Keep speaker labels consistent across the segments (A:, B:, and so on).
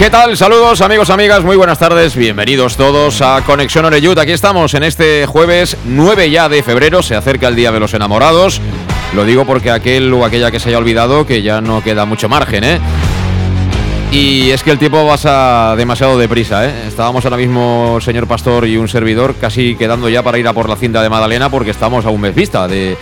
A: ¿Qué tal? Saludos amigos, amigas, muy buenas tardes, bienvenidos todos a Conexión Oreyud. Aquí estamos en este jueves 9 ya de febrero, se acerca el Día de los Enamorados. Lo digo porque aquel o aquella que se haya olvidado que ya no queda mucho margen, ¿eh? Y es que el tiempo pasa demasiado deprisa, ¿eh? Estábamos ahora mismo, señor Pastor y un servidor, casi quedando ya para ir a por la cinta de Madalena porque estamos a un mes vista de,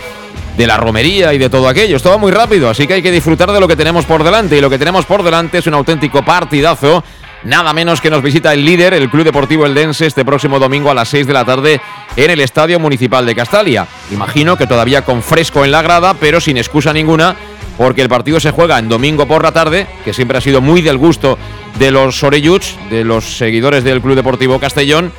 A: de la romería y de todo aquello. Esto va muy rápido, así que hay que disfrutar de lo que tenemos por delante. Y lo que tenemos por delante es un auténtico partidazo. Nada menos que nos visita el líder, el Club Deportivo Eldense, este próximo domingo a las 6 de la tarde en el Estadio Municipal de Castalia. Imagino que todavía con fresco en la grada, pero sin excusa ninguna, porque el partido se juega en domingo por la tarde, que siempre ha sido muy del gusto de los Oreyuts, de los seguidores del Club Deportivo Castellón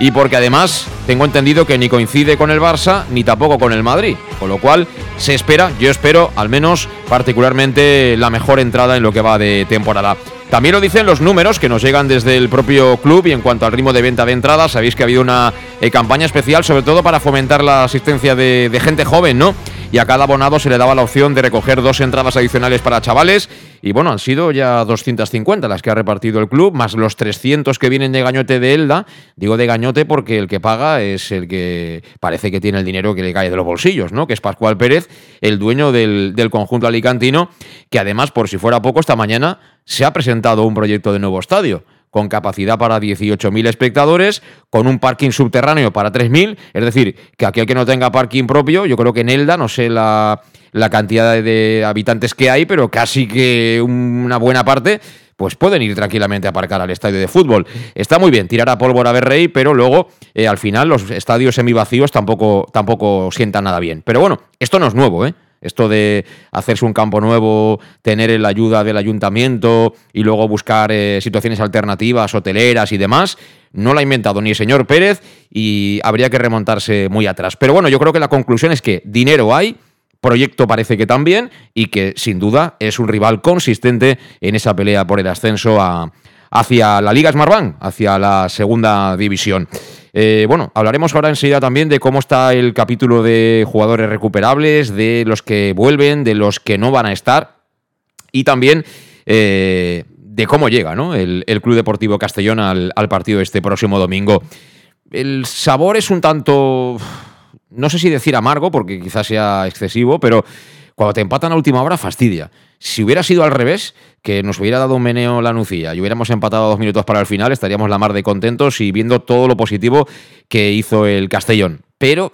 A: y porque además tengo entendido que ni coincide con el Barça ni tampoco con el Madrid, con lo cual se espera, yo espero al menos particularmente la mejor entrada en lo que va de temporada. También lo dicen los números que nos llegan desde el propio club y en cuanto al ritmo de venta de entradas, sabéis que ha habido una eh, campaña especial sobre todo para fomentar la asistencia de, de gente joven, ¿no? Y a cada abonado se le daba la opción de recoger dos entradas adicionales para chavales y bueno, han sido ya 250 las que ha repartido el club, más los 300 que vienen de Gañote de Elda. Digo de Gañote porque el que paga es el que parece que tiene el dinero que le cae de los bolsillos, ¿no? Que es Pascual Pérez, el dueño del, del conjunto alicantino, que además, por si fuera poco, esta mañana se ha presentado un proyecto de nuevo estadio con capacidad para 18.000 espectadores, con un parking subterráneo para 3.000, es decir, que aquel que no tenga parking propio, yo creo que en Elda, no sé la, la cantidad de habitantes que hay, pero casi que una buena parte pues pueden ir tranquilamente a aparcar al estadio de fútbol. Está muy bien tirar a pólvora Berrey, pero luego eh, al final los estadios semivacíos tampoco, tampoco sientan nada bien. Pero bueno, esto no es nuevo, ¿eh? Esto de hacerse un campo nuevo, tener la ayuda del ayuntamiento y luego buscar eh, situaciones alternativas, hoteleras y demás, no lo ha inventado ni el señor Pérez y habría que remontarse muy atrás. Pero bueno, yo creo que la conclusión es que dinero hay, proyecto parece que también y que sin duda es un rival consistente en esa pelea por el ascenso hacia la Liga Smartbank, hacia la segunda división. Eh, bueno, hablaremos ahora enseguida también de cómo está el capítulo de jugadores recuperables, de los que vuelven, de los que no van a estar y también eh, de cómo llega el, Club Deportivo Castellón al, al partido este próximo domingo. El sabor es un tanto no sé si decir amargo, porque quizás sea excesivo, pero cuando te empatan a última hora fastidia. Si hubiera sido al revés, que nos hubiera dado un meneo la Nucía y hubiéramos empatado dos minutos para el final, estaríamos la mar de contentos y viendo todo lo positivo que hizo el Castellón. Pero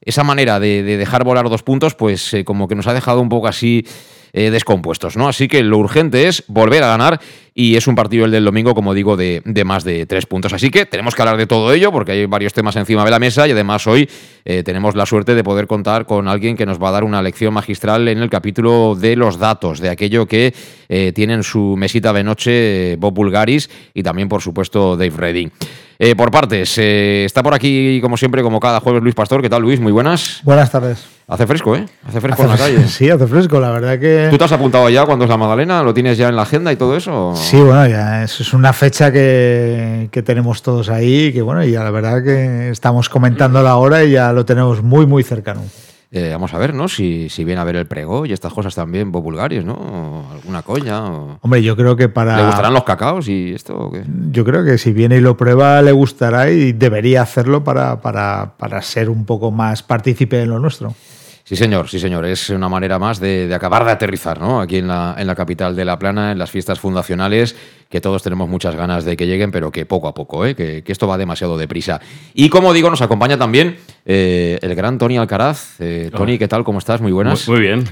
A: esa manera de, dejar volar dos puntos, pues eh, como que nos ha dejado un poco así eh, descompuestos, ¿no? Así que lo urgente es volver a ganar y es un partido el del domingo, como digo, de, más de tres puntos. Así que tenemos que hablar de todo ello porque hay varios temas encima de la mesa y además hoy eh, tenemos la suerte de poder contar con alguien que nos va a dar una lección magistral en el capítulo de los datos, de aquello que eh, tienen su mesita de noche Bob Bulgaris y también, por supuesto, Dave Redding. por partes, está por aquí, como siempre, como cada jueves, Luis Pastor. ¿Qué tal, Luis? Muy buenas.
B: Buenas tardes.
A: Hace fresco, ¿eh? Hace fresco en la calle.
B: Sí, hace fresco, la verdad que...
A: ¿Tú te has apuntado ya cuando es la Magdalena? ¿Lo tienes ya en la agenda y todo eso?
B: Sí, bueno, ya es, una fecha que, que, tenemos todos ahí, que bueno, y la verdad que estamos comentando la hora y ya lo tenemos muy, muy cercano.
A: Eh, vamos a ver, ¿no? Si, si viene a ver el prego y estas cosas también populares, ¿no? alguna coña.
B: Hombre, yo creo que para.
A: ¿Le gustarán los cacaos y esto?
B: Yo creo que si viene y lo prueba, le gustará y debería hacerlo para, para, para ser un poco más partícipe en lo nuestro.
A: Sí, señor, sí, señor. Es una manera más de, acabar de aterrizar, ¿no? Aquí en la, en la capital de La Plana, en las fiestas fundacionales, que todos tenemos muchas ganas de que lleguen, pero que poco a poco, ¿eh? que, esto va demasiado deprisa. Y como digo, nos acompaña también eh, el gran Tony Alcaraz. Eh, Tony, ¿qué tal? ¿Cómo estás? Muy buenas.
C: muy bien.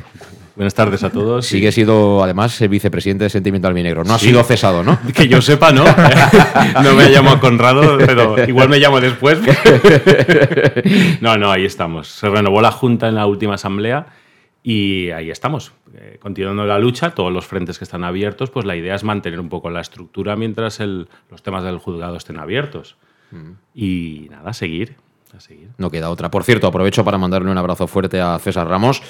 C: Buenas tardes a todos.
A: Sigue siendo, además, el vicepresidente de Sentimiento Albinegro. No ha sido cesado, ¿no?
C: Que yo sepa, no. no me llamo Conrado, pero igual me llamo después. no, no, ahí estamos. Se renovó la Junta en la última asamblea y ahí estamos. Eh, continuando la lucha, todos los frentes que están abiertos, pues la idea es mantener un poco la estructura mientras los temas del juzgado estén abiertos. Mm. Y nada, seguir, a seguir.
A: No queda otra. Por cierto, aprovecho para mandarle un abrazo fuerte a César Ramos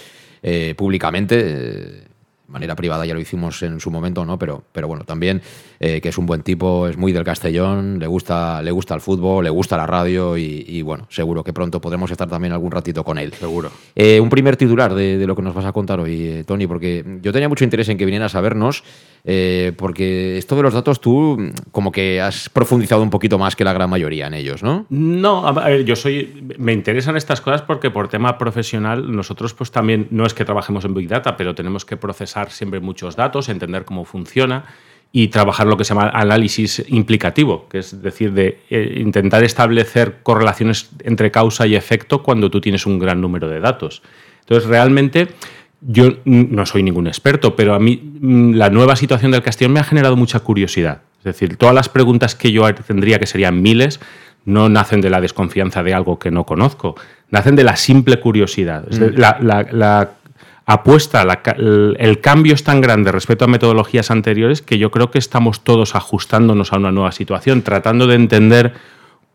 A: eh, públicamente. de manera privada ya lo hicimos en su momento, ¿no? Pero, pero bueno, también eh, que es un buen tipo, es muy del Castellón, le gusta, le gusta el fútbol, le gusta la radio y, bueno, seguro que pronto podremos estar también algún ratito con él.
C: Seguro.
A: Eh, un primer titular de, lo que nos vas a contar hoy, Tony, porque yo tenía mucho interés en que vinieras a vernos, porque esto de los datos tú como que has profundizado un poquito más que la gran mayoría en ellos, ¿no?
C: No, a ver, yo soy, me interesan estas cosas porque por tema profesional nosotros pues también, no es que trabajemos en Big Data, pero tenemos que procesar siempre muchos datos, entender cómo funciona y trabajar lo que se llama análisis implicativo, que es decir, de eh, intentar establecer correlaciones entre causa y efecto cuando tú tienes un gran número de datos. Entonces, realmente, yo no soy ningún experto, pero a mí mm, la nueva situación del Castellón me ha generado mucha curiosidad. Es decir, todas las preguntas que yo tendría, que serían miles, no nacen de la desconfianza de algo que no conozco, nacen de la simple curiosidad. Mm. La, la, apuesta, el cambio es tan grande respecto a metodologías anteriores que yo creo que estamos todos ajustándonos a una nueva situación, tratando de entender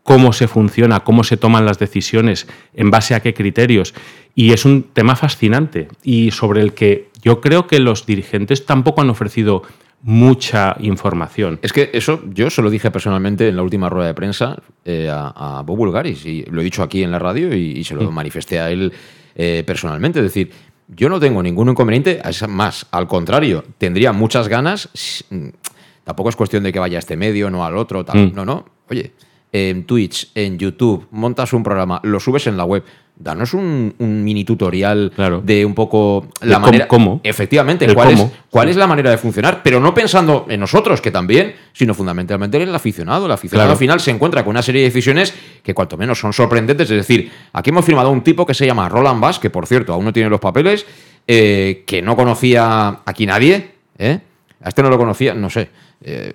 C: cómo se funciona, cómo se toman las decisiones, en base a qué criterios. Y es un tema fascinante y sobre el que yo creo que los dirigentes tampoco han ofrecido mucha información.
A: Es que eso yo se lo dije personalmente en la última rueda de prensa eh, a, Bob Bulgaris y lo he dicho aquí en la radio y, se lo mm. manifesté a él eh, personalmente. Es decir, yo no tengo ningún inconveniente, más, al contrario, tendría muchas ganas. Mm, tampoco es cuestión de que vaya a este medio, no al otro, tal. Mm. No, no. Oye, en Twitch, en YouTube, montas un programa, lo subes en la web, danos un, mini tutorial de un poco la manera.
C: Cómo,
A: Efectivamente, cuál, es, cuál es la manera de funcionar, pero no pensando en nosotros, que también, sino fundamentalmente en el aficionado. El aficionado al final se encuentra con una serie de decisiones que, cuanto menos, son sorprendentes. Es decir, aquí hemos firmado un tipo que se llama Roland Bass, que por cierto aún no tiene los papeles, eh, que no conocía aquí nadie. ¿eh? A este no lo conocía, no sé. Eh,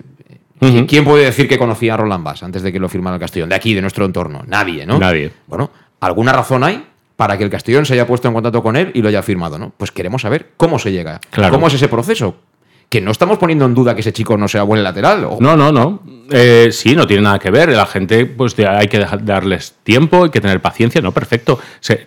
A: ¿Quién puede decir que conocía a Roland Bass antes de que lo firmara el Castellón? De aquí, de nuestro entorno. Nadie, ¿no?
C: Nadie.
A: Bueno, alguna razón hay para que el Castellón se haya puesto en contacto con él y lo haya firmado, ¿no? Pues queremos saber cómo se llega, cómo es ese proceso. Que no estamos poniendo en duda que ese chico no sea buen lateral.
C: No, no, no. Eh, sí, no tiene nada que ver. La gente, pues hay que darles tiempo, hay que tener paciencia. No, perfecto.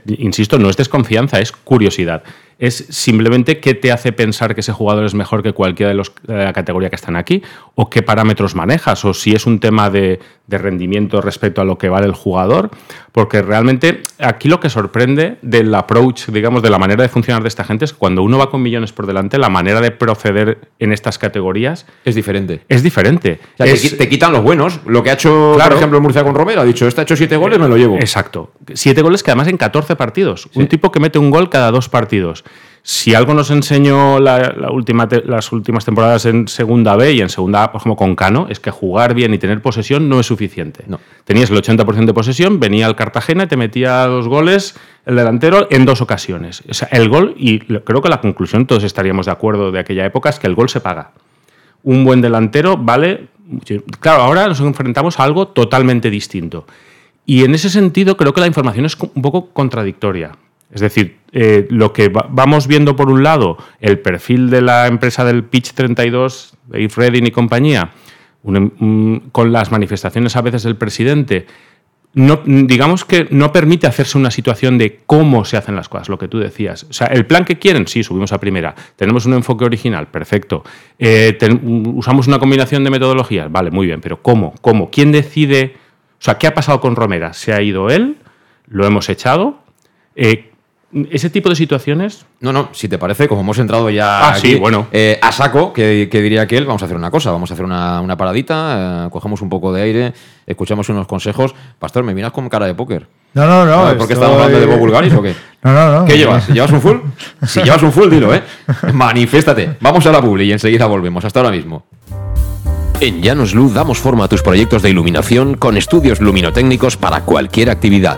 C: insisto, no es desconfianza, es curiosidad es simplemente qué te hace pensar que ese jugador es mejor que cualquiera de los de la categoría que están aquí, o qué parámetros manejas, o si es un tema de, rendimiento respecto a lo que vale el jugador, porque realmente aquí lo que sorprende del approach, digamos, de la manera de funcionar de esta gente es que cuando uno va con millones por delante, la manera de proceder en estas categorías
A: es diferente.
C: Es diferente.
A: te, quitan los buenos. Lo que ha hecho, por ejemplo, Murcia con Romero, ha dicho, este ha hecho siete goles, me lo llevo.
C: Exacto. Siete goles que además en 14 partidos. Un tipo que mete un gol cada dos partidos. Si algo nos enseñó la, última las últimas temporadas en Segunda B y en Segunda por ejemplo, con Cano, es que jugar bien y tener posesión no es suficiente.
A: No.
C: Tenías el 80% de posesión, venía el Cartagena y te metía dos goles el delantero en dos ocasiones. O sea, el gol, y creo que la conclusión, todos estaríamos de acuerdo de aquella época, es que el gol se paga. Un buen delantero vale... Claro, ahora nos enfrentamos a algo totalmente distinto. Y en ese sentido creo que la información es un poco contradictoria. Es decir, eh, lo que vamos viendo por un lado, el perfil de la empresa del Pitch 32, de Redding y compañía, con las manifestaciones a veces del presidente, no, digamos que no permite hacerse una situación de cómo se hacen las cosas, lo que tú decías. O sea, el plan que quieren, sí, subimos a primera. Tenemos un enfoque original, perfecto. Eh, usamos una combinación de metodologías, vale, muy bien, pero ¿cómo? ¿Cómo? ¿Quién decide? O sea, ¿qué ha pasado con Romera? ¿Se ha ido él? ¿Lo hemos echado? Eh, ese tipo de situaciones.
A: No, no, si te parece, como hemos entrado ya
C: ah, sí, bueno.
A: Eh, a saco, que, diría que él, vamos a hacer una cosa, vamos a hacer una, paradita, eh, cogemos un poco de aire, escuchamos unos consejos. Pastor, ¿me miras con cara de póker?
B: No, no, no.
A: ¿Por qué estamos hablando de Bob Bulgaris o qué?
B: No, no, no.
A: ¿Qué llevas? ¿Llevas un full? Si llevas un full, dilo, ¿eh? Manifiéstate. Vamos a la publi y enseguida volvemos. Hasta ahora mismo. En Llanos Luz damos forma a tus proyectos de iluminación con estudios luminotécnicos para cualquier actividad.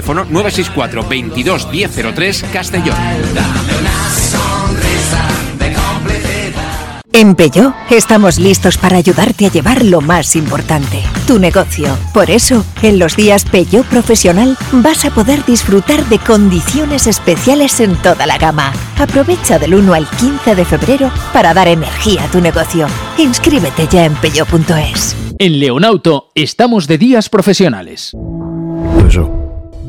D: Teléfono 964 22 1003 Castellón.
E: En Peugeot estamos listos para ayudarte a llevar lo más importante, tu negocio. Por eso, en los días Peugeot Profesional vas a poder disfrutar de condiciones especiales en toda la gama. Aprovecha del 1 al 15 de febrero para dar energía a tu negocio. Inscríbete ya en peugeot.es.
F: En Leonauto estamos de días profesionales.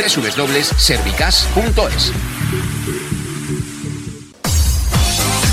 D: www.servicas.es.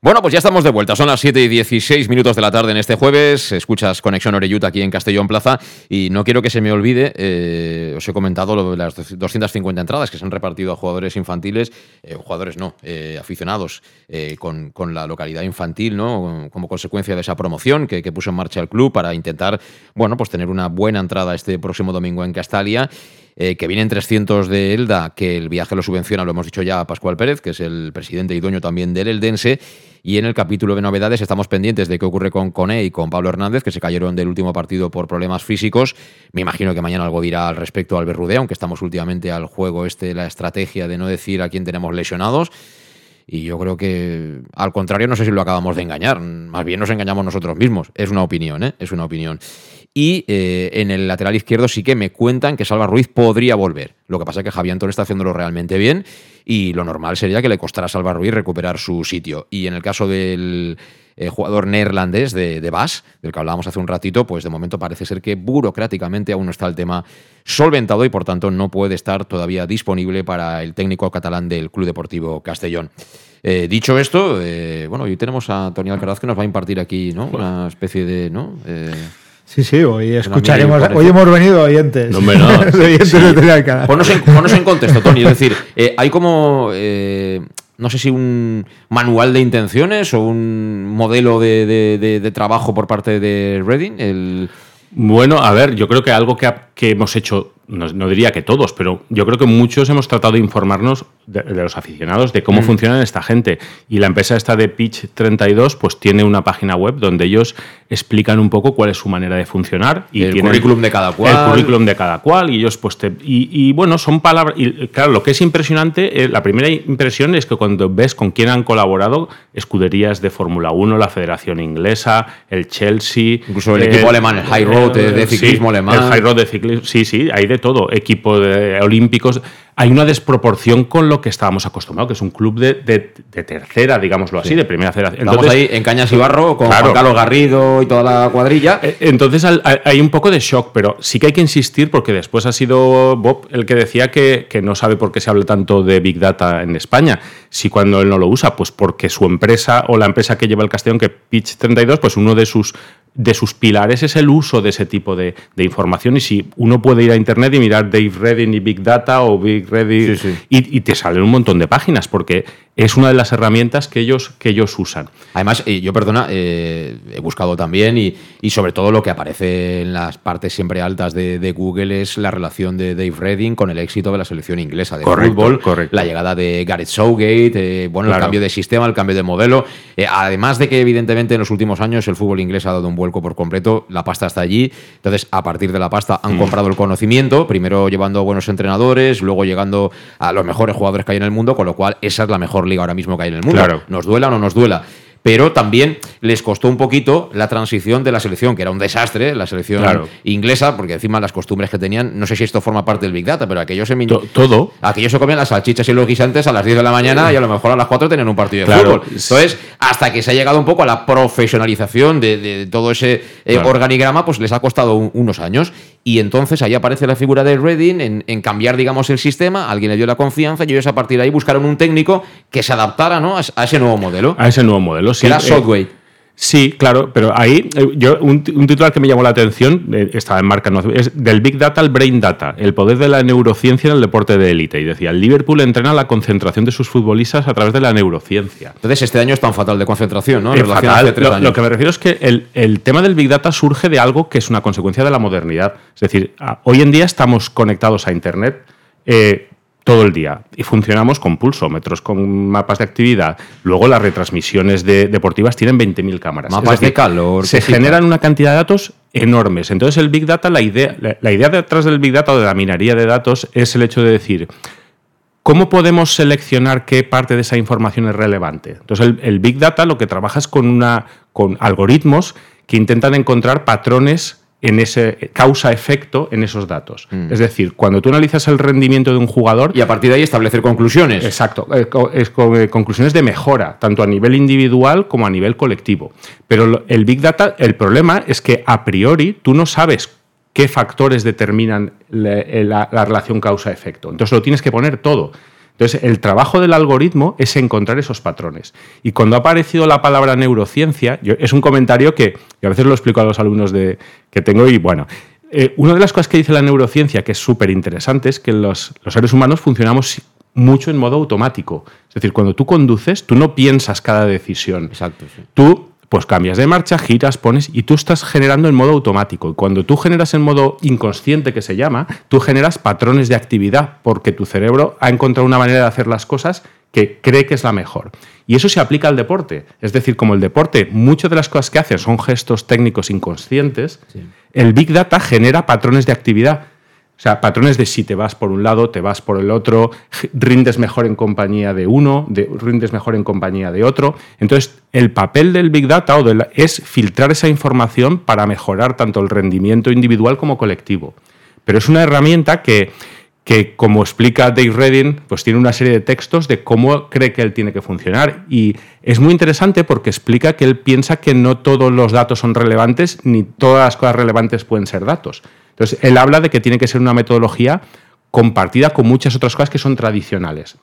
A: Bueno, pues ya estamos de vuelta. Son las 7 y 16 minutos de la tarde en este jueves. Escuchas Conexión Oreyut aquí en Castellón Plaza. Y no quiero que se me olvide, eh, os he comentado lo de las 250 entradas que se han repartido a jugadores infantiles, eh, jugadores no, eh, aficionados con, con, la localidad infantil, ¿no? Como consecuencia de esa promoción que, puso en marcha el club para intentar, bueno, pues tener una buena entrada este próximo domingo en Castalia. Que vienen 300 de Elda, que el viaje lo subvenciona, lo hemos dicho ya, a Pascual Pérez, que es el presidente y dueño también del Eldense. Y en el capítulo de novedades estamos pendientes de qué ocurre con Cone y con Pablo Hernández, que se cayeron del último partido por problemas físicos. Me imagino que mañana algo dirá al respecto Albert Rudé, aunque estamos últimamente al juego este, la estrategia de no decir a quién tenemos lesionados. Y yo creo que, al contrario, no sé si lo acabamos de engañar. Más bien nos engañamos nosotros mismos. Es una opinión, ¿eh? Es una opinión. Y eh, en el lateral izquierdo sí que me cuentan que Salva Ruiz podría volver. Lo que pasa es que Javier Antón está haciéndolo realmente bien y lo normal sería que le costara a Salva Ruiz recuperar su sitio. Y en el caso del eh, jugador neerlandés de, de Bas, del que hablábamos hace un ratito, pues de momento parece ser que burocráticamente aún no está el tema solventado y por tanto no puede estar todavía disponible para el técnico catalán del Club Deportivo Castellón. Eh, dicho esto, eh, bueno, hoy tenemos a Tony Alcaraz que nos va a impartir aquí ¿no? una especie de... ¿no?
B: Sí, sí, hoy escucharemos. Hoy hemos venido oyentes.
A: No, no, oyentes sí. de ponnos, en, contexto, Tony. Es decir, eh, hay como. Eh, no sé si un manual de intenciones o un modelo de, de, de, de trabajo por parte de Reading. El...
C: Bueno, a ver, yo creo que algo que, ha, que hemos hecho no, no, diría que todos, pero yo creo que muchos hemos tratado de informarnos de, de los aficionados de cómo mm. funciona esta gente. Y la empresa esta de Pitch 32 pues tiene una página web donde ellos explican un poco cuál es su manera de funcionar. Y
A: el currículum de cada cual.
C: El currículum de cada cual. Y ellos pues te, y, y, bueno, son palabras... Y claro, lo que es impresionante, eh, la primera impresión es que cuando ves con quién han colaborado, escuderías de Fórmula 1, la Federación Inglesa, el Chelsea...
A: Incluso el, el equipo alemán, el High Road de, de ciclismo
C: sí,
A: alemán.
C: El High Road de ciclismo, sí, sí, hay de todo, equipo de olímpicos, hay una desproporción con lo que estábamos acostumbrados, que es un club de, tercera, digámoslo así, de primera federación.
A: Estamos ahí en Cañas y Barro con Carlos Garrido y toda la cuadrilla.
C: Eh, entonces hay un poco de shock, pero sí que hay que insistir porque después ha sido Bob el que decía que, que no sabe por qué se habla tanto de Big Data en España. Si cuando él no lo usa, pues porque su empresa o la empresa que lleva el Castellón, que Pitch 32, pues uno de sus de sus pilares es el uso de ese tipo de, información. Y si uno puede ir a Internet y mirar Dave Redding y Big Data o Big Redding Y, te salen un montón de páginas, porque es una de las herramientas que ellos, que ellos usan.
A: Además, yo, perdona, eh, he buscado también y, y, sobre todo lo que aparece en las partes siempre altas de, Google es la relación de Dave Redding con el éxito de la selección inglesa de fútbol, la llegada de Gareth Southgate, eh, bueno, el cambio de sistema, el cambio de modelo. Eh, además de que, evidentemente, en los últimos años el fútbol inglés ha dado un vuelco por completo, la pasta está allí. Entonces, a partir de la pasta han mm. comprado el conocimiento, primero llevando a buenos entrenadores, luego llegando a los mejores jugadores que hay en el mundo, con lo cual esa es la mejor liga ahora mismo que hay en el mundo. Claro. Nos duela o no nos duela pero también les costó un poquito la transición de la selección, que era un desastre, la selección inglesa, porque encima las costumbres que tenían, no sé si esto forma parte del Big Data, pero aquellos se
C: todo
A: aquellos se comían las salchichas y los guisantes a las 10 de la mañana y a lo mejor a las 4 tenían un partido de fútbol. Entonces, hasta que se ha llegado un poco a la profesionalización de, todo ese eh, organigrama, pues les ha costado unos años. Y entonces ahí aparece la figura de Redding en, cambiar, digamos, el sistema, alguien le dio la confianza y ellos a partir de ahí buscaron un técnico que se adaptara ¿no? a ese nuevo modelo.
C: A ese nuevo modelo
A: sí. era
C: eh, Sí, claro, pero ahí eh, yo un, titular que me llamó la atención eh, estaba en marca es del Big Data al Brain Data, el poder de la neurociencia en el deporte de élite y decía, el Liverpool entrena la concentración de sus futbolistas a través de la neurociencia.
A: Entonces este año es tan fatal de concentración, ¿no?
C: fatal. Lo, que me refiero es que el, tema del Big Data surge de algo que es una consecuencia de la modernidad. Es decir, hoy en día estamos conectados a Internet todo el día y funcionamos con pulsómetros, con mapas de actividad. Luego las retransmisiones deportivas tienen 20.000 cámaras.
A: Mapas de calor.
C: Se generan una cantidad de datos enormes. Entonces el Big Data, la idea, la, idea detrás del Big Data o de la minería de datos es el hecho de decir, ¿Cómo podemos seleccionar qué parte de esa información es relevante? Entonces, el, el, Big Data lo que trabaja es con, una, con algoritmos que intentan encontrar patrones en ese causa-efecto en esos datos. Mm. Es decir, cuando tú analizas el rendimiento de un jugador...
A: Y a partir de ahí establecer conclusiones.
C: Exacto, eh, es, eh, conclusiones de mejora, tanto a nivel individual como a nivel colectivo. Pero el Big Data, el problema es que a priori tú no sabes qué factores determinan la relación causa-efecto. Entonces lo tienes que poner todo. Entonces, el trabajo del algoritmo es encontrar esos patrones. Y cuando ha aparecido la palabra neurociencia, es un comentario que a veces lo explico a los alumnos de, que tengo y bueno, eh, una de las cosas que dice la neurociencia que es súper interesante es que los, seres humanos funcionamos mucho en modo automático. Es decir, cuando tú conduces, tú no piensas cada decisión.
A: Exacto. Sí.
C: Tú pues cambias de marcha, giras, pones y tú estás generando en modo automático. Y cuando tú generas en modo inconsciente, que se llama, tú generas patrones de actividad porque tu cerebro ha encontrado una manera de hacer las cosas que cree que es la mejor. Y eso se aplica al deporte. Es decir, como el deporte, muchas de las cosas que hace son gestos técnicos inconscientes, el Big Data genera patrones de actividad o sea, patrones de si te vas por un lado, te vas por el otro, rindes mejor en compañía de uno, de, rindes mejor en compañía de otro. Entonces, el papel del Big Data o es filtrar esa información para mejorar tanto el rendimiento individual como colectivo. Pero es una herramienta que, que como explica Dave Redding, pues tiene una serie de textos de cómo cree que él tiene que funcionar. Y es muy interesante porque explica que él piensa que no todos los datos son relevantes, ni todas las cosas relevantes pueden ser datos. Entonces, él habla de que tiene que ser una metodología compartida con muchas otras cosas que son tradicionales.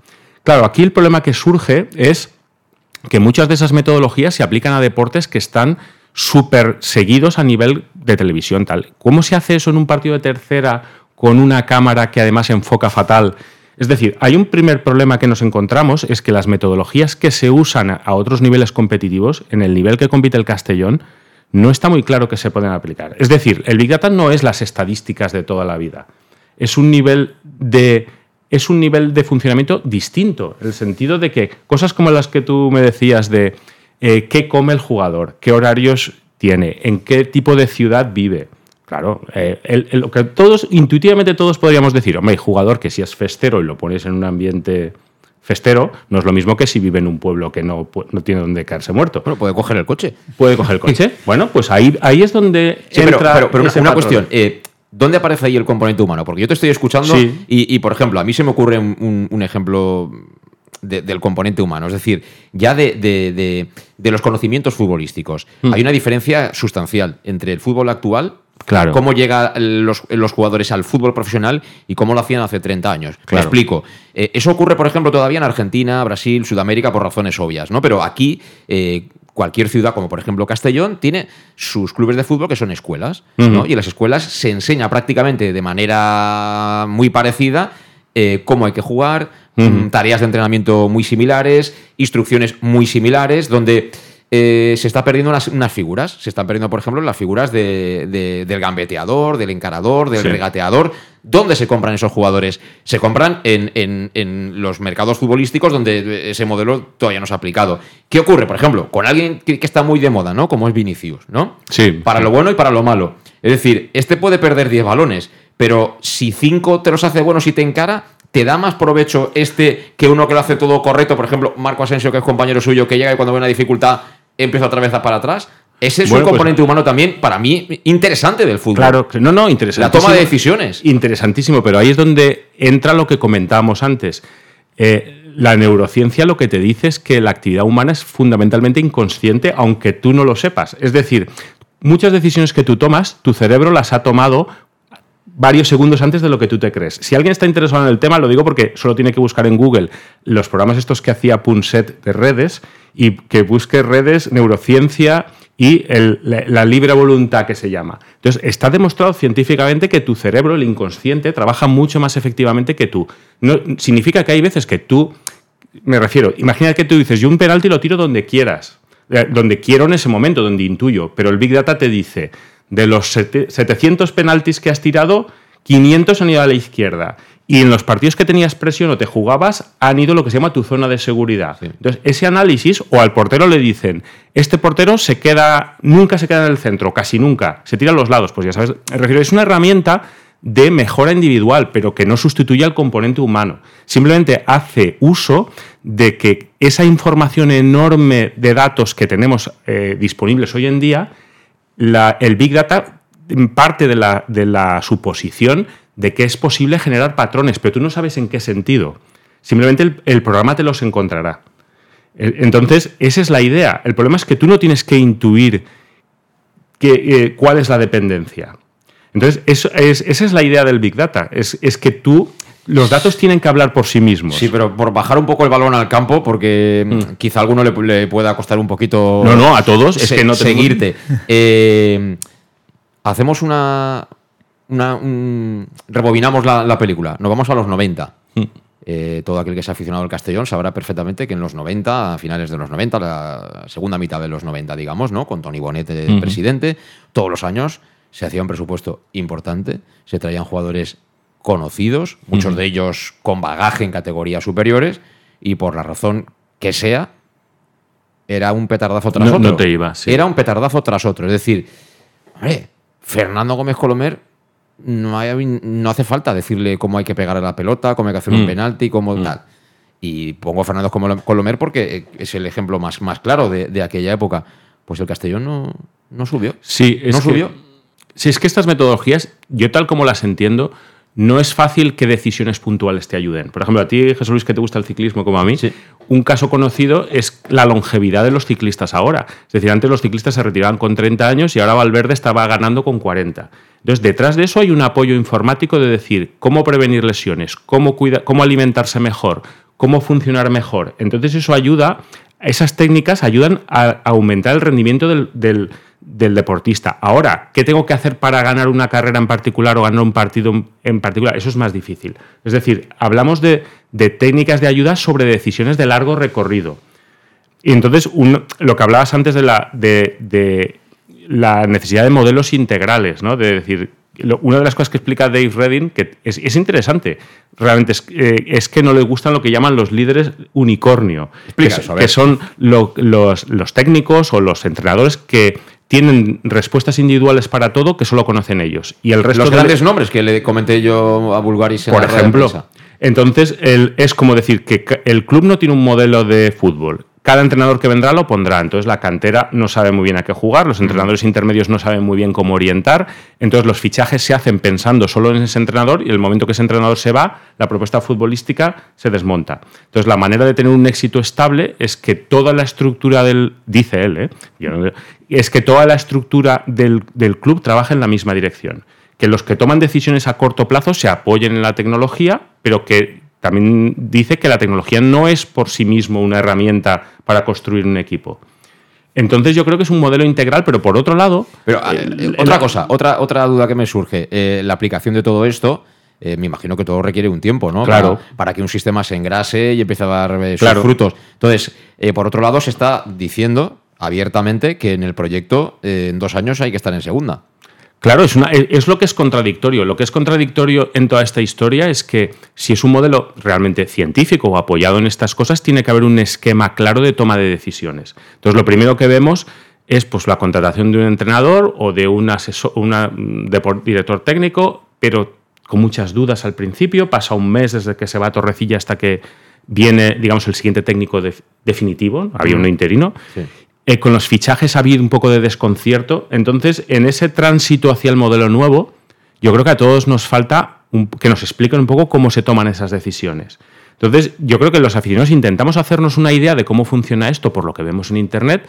C: Claro, aquí el problema que surge es que muchas de esas metodologías se aplican a deportes que están súper seguidos a nivel de televisión. Tal. ¿Cómo se hace eso en un partido de tercera con una cámara que además enfoca fatal? Es decir, hay un primer problema que nos encontramos, es que las metodologías que se usan a otros niveles competitivos, en el nivel que compite el Castellón, no está muy claro que se pueden aplicar. Es decir, el Big Data no es las estadísticas de toda la vida. Es un nivel de, es un nivel de funcionamiento distinto, en el sentido de que cosas como las que tú me decías de eh, qué come el jugador, qué horarios tiene, en qué tipo de ciudad vive. Claro, eh, lo que todos, intuitivamente todos podríamos decir, hombre, jugador que si es festero y lo pones en un ambiente festero no es lo mismo que si vive en un pueblo que no, no tiene donde caerse muerto.
A: Bueno, puede coger el coche.
C: Puede coger el coche. bueno, pues ahí, ahí es donde
A: entra pero, una cuestión. Eh, ¿Dónde aparece ahí el componente humano? Porque yo te estoy escuchando y, por ejemplo, a mí se me ocurre un, ejemplo del componente humano, es decir, ya de, los conocimientos futbolísticos. Mm. Hay una diferencia sustancial entre el fútbol actual Claro. Cómo llegan los, jugadores al fútbol profesional y cómo lo hacían hace 30 años. Me explico. Eh, eso ocurre, por ejemplo, todavía en Argentina, Brasil, Sudamérica, por razones obvias, ¿no? Pero aquí, eh, cualquier ciudad, como por ejemplo Castellón, tiene sus clubes de fútbol que son escuelas, ¿no? Y en las escuelas se enseña prácticamente de manera muy parecida eh, cómo hay que jugar, mm, tareas de entrenamiento muy similares, instrucciones muy similares, donde eh, se está perdiendo unas, figuras. Se están perdiendo, por ejemplo, las figuras del gambeteador, del encarador, del regateador. ¿Dónde se compran esos jugadores? Se compran en, los mercados futbolísticos donde ese modelo todavía no se ha aplicado. ¿Qué ocurre, por ejemplo, con alguien que, está muy de moda, ¿no? Como es Vinicius, ¿no?
C: Sí.
A: Para lo bueno y para lo malo. Es decir, este puede perder 10 balones, pero si 5 te los hace buenos y te encara, ¿Te da más provecho este que uno que lo hace todo correcto? Por ejemplo, Marco Asensio, que es compañero suyo, que llega y cuando ve una dificultad empieza otra vez a para atrás. Ese es un pues, componente humano también, para mí, interesante del fútbol.
C: Claro, no, no, interesante.
A: La toma de decisiones.
C: Interesantísimo, pero ahí es donde entra lo que comentábamos antes. Eh, la neurociencia lo que te dice es que la actividad humana es fundamentalmente inconsciente, aunque tú no lo sepas. Es decir, muchas decisiones que tú tomas, tu cerebro las ha tomado varios segundos antes de lo que tú te crees. Si alguien está interesado en el tema, lo digo porque solo tiene que buscar en Google los programas estos que hacía Punset de redes y que busque redes, neurociencia y la, libre voluntad que se llama. Entonces, está demostrado científicamente que tu cerebro, el inconsciente, trabaja mucho más efectivamente que tú. No, significa que hay veces que tú, me refiero, imagina que tú dices, yo un penalti lo tiro donde quieras, eh, donde quiero en ese momento, donde intuyo, pero el Big Data te dice, de los 700 penaltis que has tirado, 500 han ido a la izquierda. Y en los partidos que tenías presión o te jugabas, han ido lo que se llama tu zona de seguridad. Entonces, ese análisis, o al portero le dicen, este portero se queda, nunca se queda en el centro, casi nunca, se tira a los lados. Pues ya sabes, es una herramienta de mejora individual, pero que no sustituye al componente humano. Simplemente hace uso de que esa información enorme de datos que tenemos eh, disponibles hoy en día, el Big Data parte de la, de la suposición de que es posible generar patrones, pero tú no sabes en qué sentido. Simplemente el, programa te los encontrará. Entonces, esa es la idea. El problema es que tú no tienes que intuir eh, cuál es la dependencia. Entonces, eso es, esa es la idea del Big Data. Es, que tú los datos tienen que hablar por sí mismos.
A: Sí, pero por bajar un poco el balón al campo, porque mm. quizá a alguno le, pueda costar un poquito.
C: No, no, a todos. Es que no
A: seguirte. Eh, hacemos una, rebobinamos la, película, nos vamos a los 90. Mm. Eh, todo aquel que se ha aficionado al Castellón sabrá perfectamente que en los 90, a finales de los 90, la segunda mitad de los 90, digamos, ¿no? con Tony Bonet de presidente, todos los años se hacía un presupuesto importante, se traían jugadores conocidos, muchos de ellos con bagaje en categorías superiores, y por la razón que sea, era un petardazo tras otro.
C: No te iba,
A: Era un petardazo tras otro. Es decir, hombre, Fernando Gómez Colomer no, no hace falta decirle cómo hay que pegar a la pelota, cómo hay que hacer un mm. penalti, cómo mm. tal. Y pongo a Fernando Colomer porque es el ejemplo más, más claro de, aquella época. Pues el Castellón no, no subió.
C: Sí, es no subió. Sí, es que estas metodologías, yo tal como las entiendo, no es fácil que decisiones puntuales te ayuden. Por ejemplo, a ti, Jesús Luis, que te gusta el ciclismo como a mí, un caso conocido es la longevidad de los ciclistas ahora. Es decir, antes los ciclistas se retiraban con 30 años y ahora Valverde estaba ganando con 40. Entonces, detrás de eso hay un apoyo informático de decir cómo prevenir lesiones, cómo, cómo alimentarse mejor, cómo funcionar mejor. Entonces, eso ayuda, esas técnicas ayudan a aumentar el rendimiento del del deportista. Ahora, ¿qué tengo que hacer para ganar una carrera en particular o ganar un partido en particular? Eso es más difícil. Es decir, hablamos de, técnicas de ayuda sobre decisiones de largo recorrido. Y entonces, lo que hablabas antes de la, de, la necesidad de modelos integrales, ¿no? De decir, una de las cosas que explica Dave Redding, que es, interesante, realmente eh, es, que no le gustan lo que llaman los líderes unicornio, que, que, son los, los técnicos o los entrenadores que tienen respuestas individuales para todo que solo conocen ellos. Y el resto
A: Los grandes nombres que le comenté yo a Bulgaris
C: en Por ejemplo. Entonces, es como decir que el club no tiene un modelo de fútbol, cada entrenador que vendrá lo pondrá. Entonces la cantera no sabe muy bien a qué jugar, los entrenadores intermedios no saben muy bien cómo orientar. Entonces los fichajes se hacen pensando solo en ese entrenador y el momento que ese entrenador se va, la propuesta futbolística se desmonta. Entonces la manera de tener un éxito estable es que toda la estructura del, dice él, ¿eh? es que toda la estructura del, del club trabaje en la misma dirección. Que los que toman decisiones a corto plazo se apoyen en la tecnología, pero que también dice que la tecnología no es por sí mismo una herramienta para construir un equipo. Entonces yo creo que es un modelo integral, pero por otro lado...
A: Pero eh, otra cosa, otra, otra duda que me surge. Eh, la aplicación de todo esto, eh, me imagino que todo requiere un tiempo, ¿no?
C: Claro.
A: Para, que un sistema se engrase y empiece a dar sus frutos. Entonces, por otro lado, se está diciendo abiertamente que en el proyecto en dos años hay que estar en segunda.
C: Claro, es, una, es, lo que es contradictorio. Lo que es contradictorio en toda esta historia es que si es un modelo realmente científico o apoyado en estas cosas, tiene que haber un esquema claro de toma de decisiones. Entonces, lo primero que vemos es pues, la contratación de un entrenador o de un asesor, una, director técnico, pero con muchas dudas al principio. Pasa un mes desde que se va a Torrecilla hasta que viene, digamos, el siguiente técnico definitivo. Había un interino. Sí. Eh, con los fichajes ha habido un poco de desconcierto. Entonces, en ese tránsito hacia el modelo nuevo, yo creo que a todos nos falta que nos expliquen un poco cómo se toman esas decisiones. Entonces, yo creo que los aficionados intentamos hacernos una idea de cómo funciona esto por lo que vemos en Internet,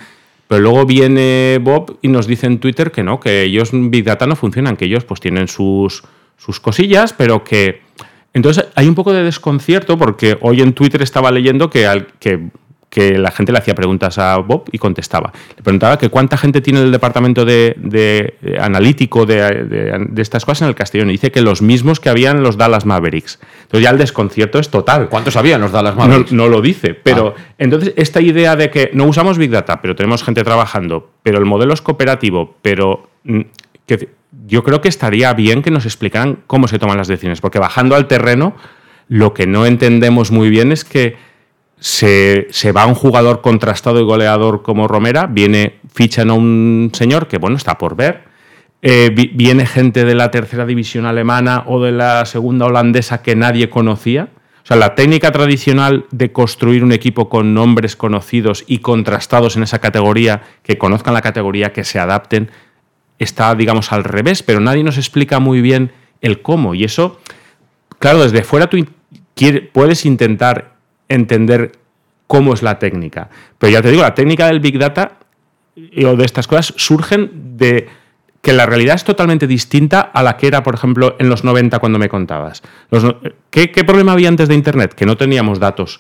C: pero luego viene Bob y nos dice en Twitter que no, que ellos Big Data no funcionan, que ellos pues tienen sus, sus cosillas, pero que... Entonces hay un poco de desconcierto porque hoy en Twitter estaba leyendo que, al, que que la gente le hacía preguntas a Bob y contestaba. Le preguntaba que cuánta gente tiene el departamento de, analítico de, estas cosas en el Castellón. Y dice que los mismos que habían los Dallas Mavericks. Entonces ya el desconcierto es total.
A: ¿Cuántos habían los Dallas Mavericks?
C: No, lo dice. Pero ah. entonces esta idea de que no usamos Big Data, pero tenemos gente trabajando, pero el modelo es cooperativo, pero mm, que yo creo que estaría bien que nos explicaran cómo se toman las decisiones. Porque bajando al terreno, lo que no entendemos muy bien es que se, va un jugador contrastado y goleador como Romera, viene, fichan a un señor que, bueno, está por ver. Eh, viene gente de la tercera división alemana o de la segunda holandesa que nadie conocía. O sea, la técnica tradicional de construir un equipo con nombres conocidos y contrastados en esa categoría, que conozcan la categoría, que se adapten, está, digamos, al revés, pero nadie nos explica muy bien el cómo. Y eso, claro, desde fuera tú puedes intentar entender cómo es la técnica. Pero ya te digo, la técnica del Big Data o de estas cosas surgen de que la realidad es totalmente distinta a la que era, por ejemplo, en los 90 cuando me contabas. ¿qué, problema había antes de Internet? Que no teníamos datos,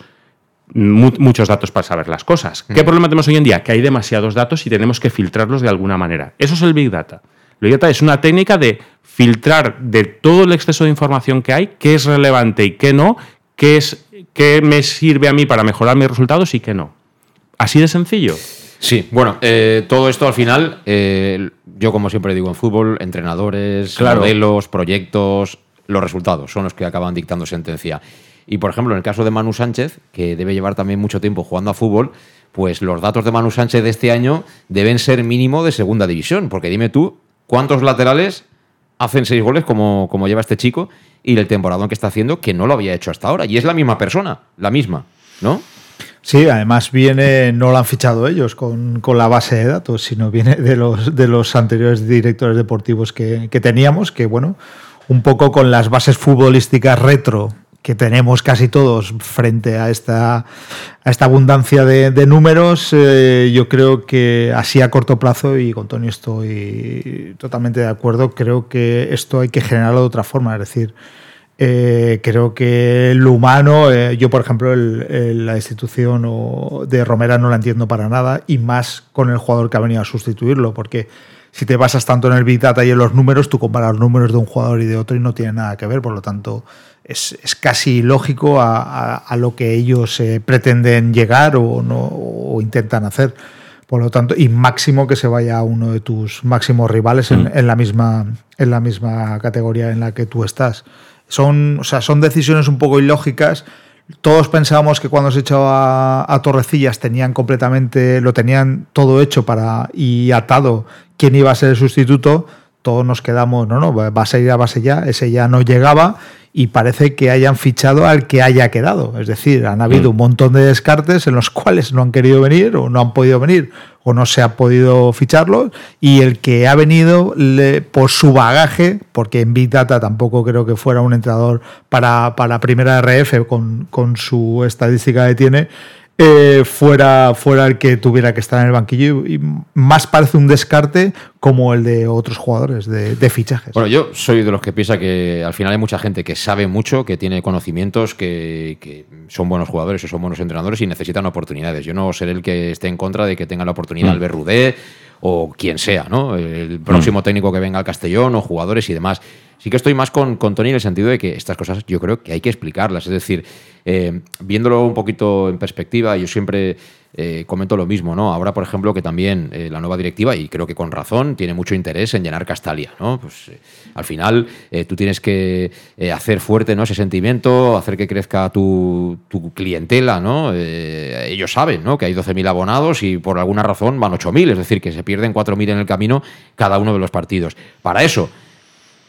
C: muchos datos para saber las cosas. ¿Qué mm. problema tenemos hoy en día? Que hay demasiados datos y tenemos que filtrarlos de alguna manera. Eso es el Big Data. El Big Data es una técnica de filtrar de todo el exceso de información que hay, qué es relevante y qué no, qué es qué me sirve a mí para mejorar mis resultados y qué no. Así de sencillo.
A: Sí, bueno, eh, todo esto al final, eh, yo como siempre digo en fútbol, entrenadores, modelos, proyectos, los resultados son los que acaban dictando sentencia. Y por ejemplo, en el caso de Manu Sánchez, que debe llevar también mucho tiempo jugando a fútbol, pues los datos de Manu Sánchez de este año deben ser mínimo de segunda división, porque dime tú, ¿cuántos laterales hacen seis goles como, como lleva este chico? Y el temporada que está haciendo que no lo había hecho hasta ahora. Y es la misma persona, la misma, ¿no?
B: Sí, además viene, no lo han fichado ellos con, la base de datos, sino viene de los, de los anteriores directores deportivos que, que teníamos, que bueno, un poco con las bases futbolísticas retro que tenemos casi todos frente a esta, abundancia de, números, eh, yo creo que así a corto plazo, y con Tony estoy totalmente de acuerdo, creo que esto hay que generarlo de otra forma. Es decir, eh, creo que lo humano, eh, yo por ejemplo, la institución de Romera no la entiendo para nada, y más con el jugador que ha venido a sustituirlo, porque si te basas tanto en el Big Data y en los números, tú comparas los números de un jugador y de otro y no tiene nada que ver, por lo tanto es, casi lógico a, lo que ellos eh, pretenden llegar o, no, intentan hacer. Por lo tanto, y máximo que se vaya a uno de tus máximos rivales en, mm. la, misma, en la misma categoría en la que tú estás. Son, o sea, son decisiones un poco ilógicas. Todos pensábamos que cuando se echó a, Torrecillas tenían completamente, lo tenían todo hecho para y atado quién iba a ser el sustituto. Todos nos quedamos, no, no, va a va a ser ya. Ese ya no llegaba y parece que hayan fichado al que haya quedado. Es decir, han habido un montón de descartes en los cuales no han querido venir o no han podido venir o no se ha podido ficharlo y el que ha venido por su bagaje, porque en Big Data tampoco creo que fuera un entrenador para, para primera RF con, con su estadística que tiene, eh, fuera, fuera el que tuviera que estar en el banquillo y, más parece un descarte como el de otros jugadores de, fichajes.
A: Bueno, yo soy de los que piensa que al final hay mucha gente que sabe mucho, que tiene conocimientos, que, son buenos jugadores o son buenos entrenadores y necesitan oportunidades. Yo no seré el que esté en contra de que tenga la oportunidad mm. Albert Rudé o quien sea, ¿no? El próximo mm. técnico que venga al Castellón o jugadores y demás. Sí que estoy más con, con, Tony en el sentido de que estas cosas yo creo que hay que explicarlas. Es decir, eh, viéndolo un poquito en perspectiva, yo siempre eh, comento lo mismo, ¿no? Ahora, por ejemplo, que también eh, la nueva directiva, y creo que con razón, tiene mucho interés en llenar Castalia, ¿no? Pues al final tú tienes que hacer fuerte ¿no? ese sentimiento, hacer que crezca tu, tu clientela, ¿no? ellos saben, ¿no? Que hay 12.000 abonados y por alguna razón van 8.000, es decir, que se pierden 4.000 en el camino cada uno de los partidos. Para eso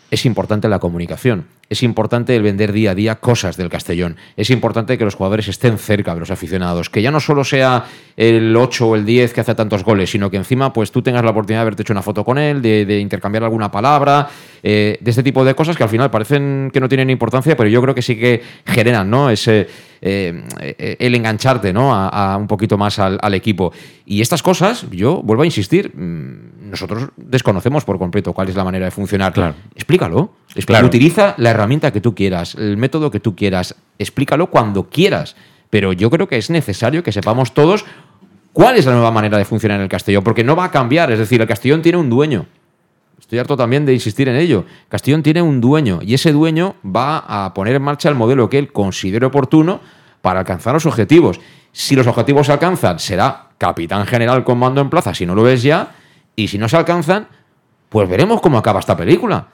A: es importante la comunicación, es importante el vender día a día cosas del Castellón, es importante que los jugadores estén cerca de los aficionados, que ya no solo sea el 8 o el 10 que hace tantos goles, sino que encima pues tú tengas la oportunidad de haberte hecho una foto con él, de, intercambiar alguna palabra, eh, de este tipo de cosas que al final parecen que no tienen importancia, pero yo creo que sí que generan ¿no? ese, eh, eh, el engancharte ¿no? a, un poquito más al, equipo. Y estas cosas, yo vuelvo a insistir, mm, nosotros desconocemos por completo cuál es la manera de funcionar. Claro. Explícalo. Utiliza la herramienta que tú quieras, el método que tú quieras. Explícalo cuando quieras. Pero yo creo que es necesario que sepamos todos cuál es la nueva manera de funcionar en el Castellón, porque no va a cambiar. Es decir, el Castellón tiene un dueño. Estoy harto también de insistir en ello. Castellón tiene un dueño y ese dueño va a poner en marcha el modelo que él considere oportuno para alcanzar los objetivos. Si los objetivos se alcanzan, será capitán general con mando en plaza, si no lo ves ya, y si no se alcanzan, pues veremos cómo acaba esta película.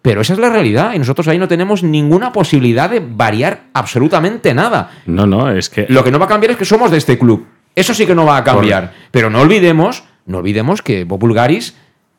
A: Pero esa es la realidad y nosotros ahí no tenemos ninguna posibilidad de variar absolutamente nada.
C: No, no, es que...
A: Lo que no va a cambiar es que somos de este club. Eso sí que no va a cambiar. Pero no olvidemos, no olvidemos que Bob Bulgaris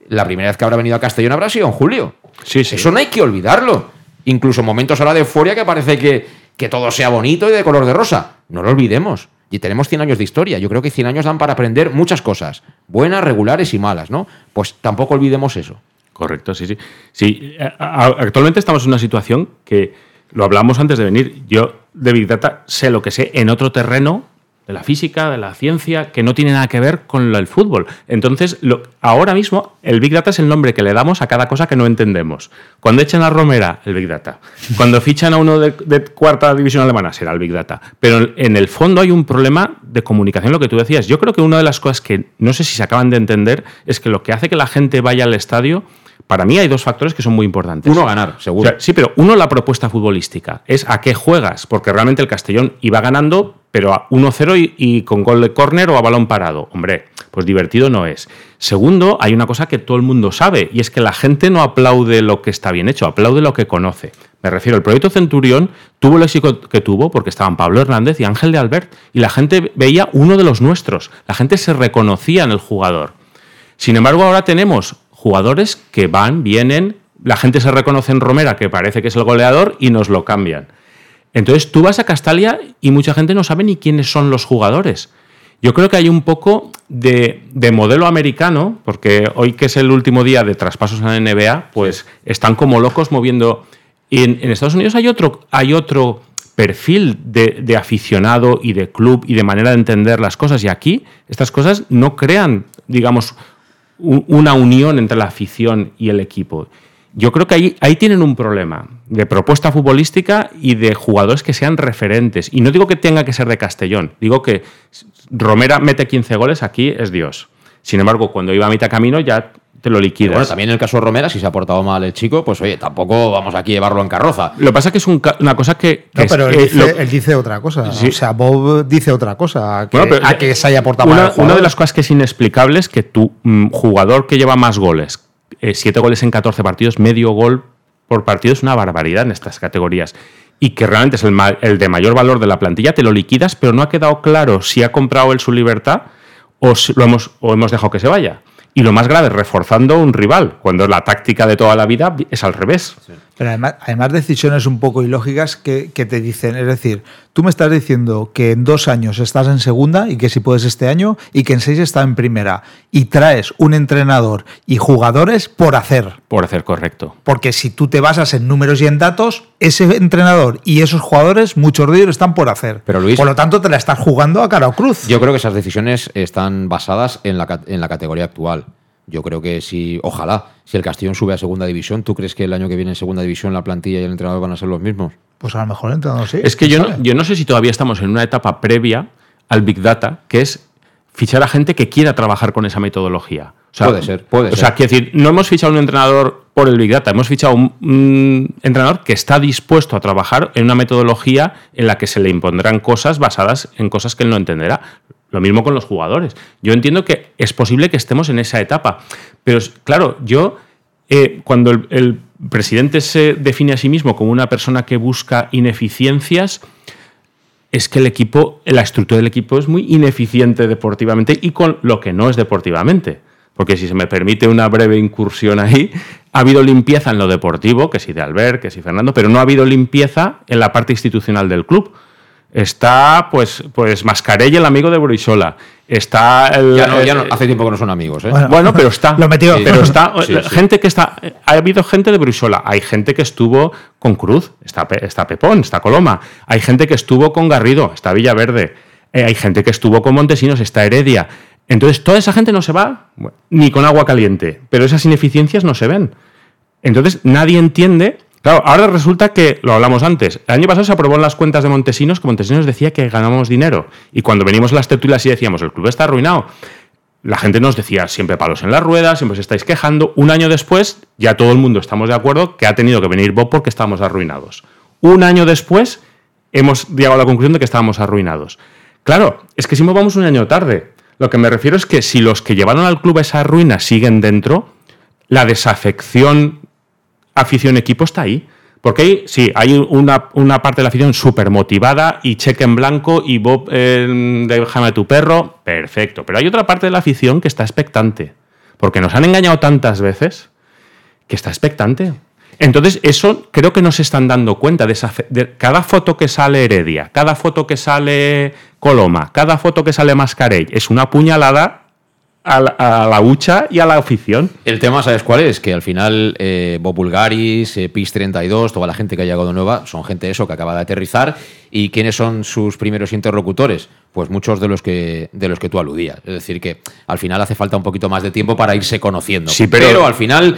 A: la primera vez que habrá venido a Castellón habrá sido en julio.
C: Sí, sí.
A: Eso no hay que olvidarlo. Incluso momentos ahora de euforia que parece que, que todo sea bonito y de color de rosa. No lo olvidemos. Y tenemos 100 años de historia. Yo creo que 100 años dan para aprender muchas cosas, buenas, regulares y malas, ¿no? Pues tampoco olvidemos eso.
C: Correcto, sí, sí. Sí, actualmente estamos en una situación que lo hablamos antes de venir. Yo de Big Data sé lo que sé en otro terreno de la física, de la ciencia, que no tiene nada que ver con el fútbol. Entonces, lo, ahora mismo, el Big Data es el nombre que le damos a cada cosa que no entendemos. Cuando echan a Romera, el Big Data. Cuando fichan a uno de, cuarta división alemana, será el Big Data. Pero en el fondo hay un problema de comunicación, lo que tú decías. Yo creo que una de las cosas que no sé si se acaban de entender es que lo que hace que la gente vaya al estadio para mí hay dos factores que son muy importantes.
A: Uno, ganar, seguro.
C: sí, pero uno, la propuesta futbolística. Es a qué juegas, porque realmente el Castellón iba ganando, pero a 1-0 y, con gol de córner o a balón parado. Hombre, pues divertido no es. Segundo, hay una cosa que todo el mundo sabe, y es que la gente no aplaude lo que está bien hecho, aplaude lo que conoce. Me refiero, el proyecto Centurión tuvo el éxito que tuvo porque estaban Pablo Hernández y Ángel de Albert, y la gente veía uno de los nuestros. La gente se reconocía en el jugador. Sin embargo, ahora tenemos jugadores que van, vienen, la gente se reconoce en Romera, que parece que es el goleador, y nos lo cambian. Entonces tú vas a Castalia y mucha gente no sabe ni quiénes son los jugadores. Yo creo que hay un poco de, modelo americano, porque hoy que es el último día de traspasos en la NBA, pues están como locos moviendo. En, Estados Unidos hay otro, perfil de, aficionado y de club y de manera de entender las cosas. Y aquí estas cosas no crean, digamos, una unión entre la afición y el equipo. Yo creo que ahí tienen un problema de propuesta futbolística y de jugadores que sean referentes. Y no digo que tenga que ser de Castellón, digo que Romera mete 15 goles, aquí es Dios. Sin embargo, cuando iba a mitad camino ya te lo liquidas.
A: Bueno, también en el caso de Romera, si se ha portado mal el chico, pues oye, tampoco vamos aquí a llevarlo en carroza.
C: Lo que pasa es que es una cosa que.
B: no, pero él, dice, otra cosa. O sea, Bob dice otra cosa. A que, se haya portado
C: una,
B: mal.
C: Una de las cosas que es inexplicable es que tu mm, jugador que lleva más goles, eh, siete goles en 14 partidos, medio gol por partido, es una barbaridad en estas categorías. Y que realmente es el, el de mayor valor de la plantilla, te lo liquidas, pero no ha quedado claro si ha comprado él su libertad o, lo hemos, o hemos dejado que se vaya. Y lo más grave, reforzando un rival, cuando la táctica de toda la vida es al revés.
B: Pero además, además decisiones un poco ilógicas que, que, te dicen, es decir, tú me estás diciendo que en dos años estás en segunda y que si puedes este año y que en seis está en primera y traes un entrenador y jugadores por hacer.
C: Por hacer, correcto.
B: Porque si tú te basas en números y en datos, ese entrenador y esos jugadores, muchos de ellos están por hacer.
A: Pero Luis,
B: por lo tanto, te la estás jugando a cara o cruz.
A: Yo creo que esas decisiones están basadas en la, en la categoría actual. Yo creo que si, ojalá, si el Castellón sube a segunda división, ¿tú crees que el año que viene en segunda división la plantilla y el entrenador van a ser los mismos?
B: Pues a lo mejor el entrenador sí.
C: Es que yo no, yo no sé si todavía estamos en una etapa previa al Big Data, que es fichar a gente que quiera trabajar con esa metodología.
A: O sea, puede ser, puede
C: o
A: ser.
C: sea, quiero decir, no hemos fichado un entrenador por el Big Data, hemos fichado un, un, entrenador que está dispuesto a trabajar en una metodología en la que se le impondrán cosas basadas en cosas que él no entenderá. Lo mismo con los jugadores. Yo entiendo que es posible que estemos en esa etapa, pero claro, yo, eh, cuando el, presidente se define a sí mismo como una persona que busca ineficiencias, es que el equipo, la estructura del equipo es muy ineficiente deportivamente y con lo que no es deportivamente. Porque si se me permite una breve incursión ahí, ha habido limpieza en lo deportivo, que sí de Albert, que sí Fernando, pero no ha habido limpieza en la parte institucional del club. Está, pues, pues Mascarella, el amigo de Brisola. Está el,
A: ya no, ya no, hace tiempo que no son amigos, ¿eh?
C: Bueno, bueno pero está.
B: Lo metió.
C: Sí, pero está. Sí, sí. gente que está. Ha habido gente de Brisola. Hay gente que estuvo con Cruz. Está, está Pepón, está Coloma. Hay gente que estuvo con Garrido. Está Villaverde. Eh, hay gente que estuvo con Montesinos. Está Heredia. Entonces, toda esa gente no se va ni con agua caliente. Pero esas ineficiencias no se ven. Entonces, nadie entiende Claro, ahora resulta que, lo hablamos antes, el año pasado se aprobó en las cuentas de Montesinos que Montesinos decía que ganábamos dinero. Y cuando venimos a las tertulias y decíamos, el club está arruinado, la gente nos decía siempre palos en las ruedas, siempre os estáis quejando. Un año después, ya todo el mundo estamos de acuerdo que ha tenido que venir Bob porque estábamos arruinados. Un año después, hemos llegado a la conclusión de que estábamos arruinados. Claro, es que si nos vamos un año tarde. Lo que me refiero es que si los que llevaron al club a esa ruina siguen dentro, la desafección afición-equipo está ahí. Porque hay, sí, hay una, una parte de la afición súper motivada y cheque en blanco y Bob, eh, déjame tu perro, perfecto. Pero hay otra parte de la afición que está expectante. Porque nos han engañado tantas veces que está expectante. Entonces, eso creo que no se están dando cuenta de, de cada foto que sale Heredia, cada foto que sale Coloma, cada foto que sale Mascarell, es una puñalada a la, a la, hucha y a la afición.
A: El tema, ¿sabes cuál es? Que al final eh, Bob Bulgaris, eh, PIS 32, toda la gente que ha llegado nueva, son gente eso que acaba de aterrizar. ¿Y quiénes son sus primeros interlocutores? Pues muchos de los que de los que tú aludías. Es decir, que al final hace falta un poquito más de tiempo para irse conociendo.
C: Sí, pero,
A: pero al final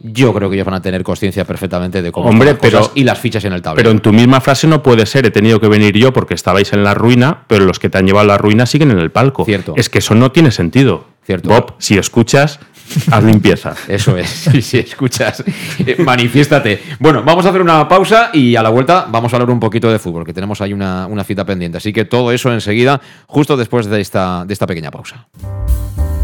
A: yo creo que ellos van a tener conciencia perfectamente de cómo
C: Hombre,
A: las
C: pero,
A: cosas y las fichas en el tablero.
C: Pero en tu misma frase no puede ser, he tenido que venir yo porque estabais en la ruina, pero los que te han llevado a la ruina siguen en el palco.
A: Cierto.
C: Es que eso no tiene sentido.
A: Cierto.
C: Bob, si escuchas, haz limpieza.
A: Eso es, si, si escuchas, eh, manifiéstate. Bueno, vamos a hacer una pausa y a la vuelta vamos a hablar un poquito de fútbol, que tenemos ahí una, una cita pendiente. Así que todo eso enseguida, justo después de esta, de esta pequeña pausa.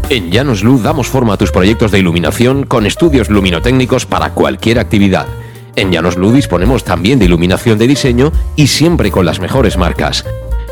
G: En Llanos Luz damos forma a tus proyectos de iluminación con estudios luminotécnicos para cualquier actividad. En Llanos Luz disponemos también de iluminación de diseño y siempre con las mejores marcas.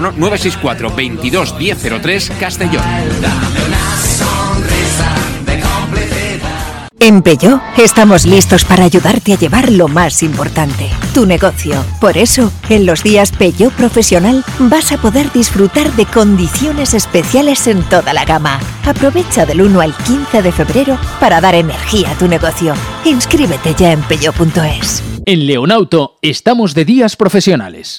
A: 964 22 1003 Castellón.
E: En Peugeot estamos listos para ayudarte a llevar lo más importante, tu negocio. Por eso, en los días Peugeot Profesional vas a poder disfrutar de condiciones especiales en toda la gama. Aprovecha del 1 al 15 de febrero para dar energía a tu negocio. Inscríbete ya en peugeot.es.
F: En Leonauto estamos de días profesionales.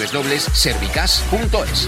A: www.servicas.es.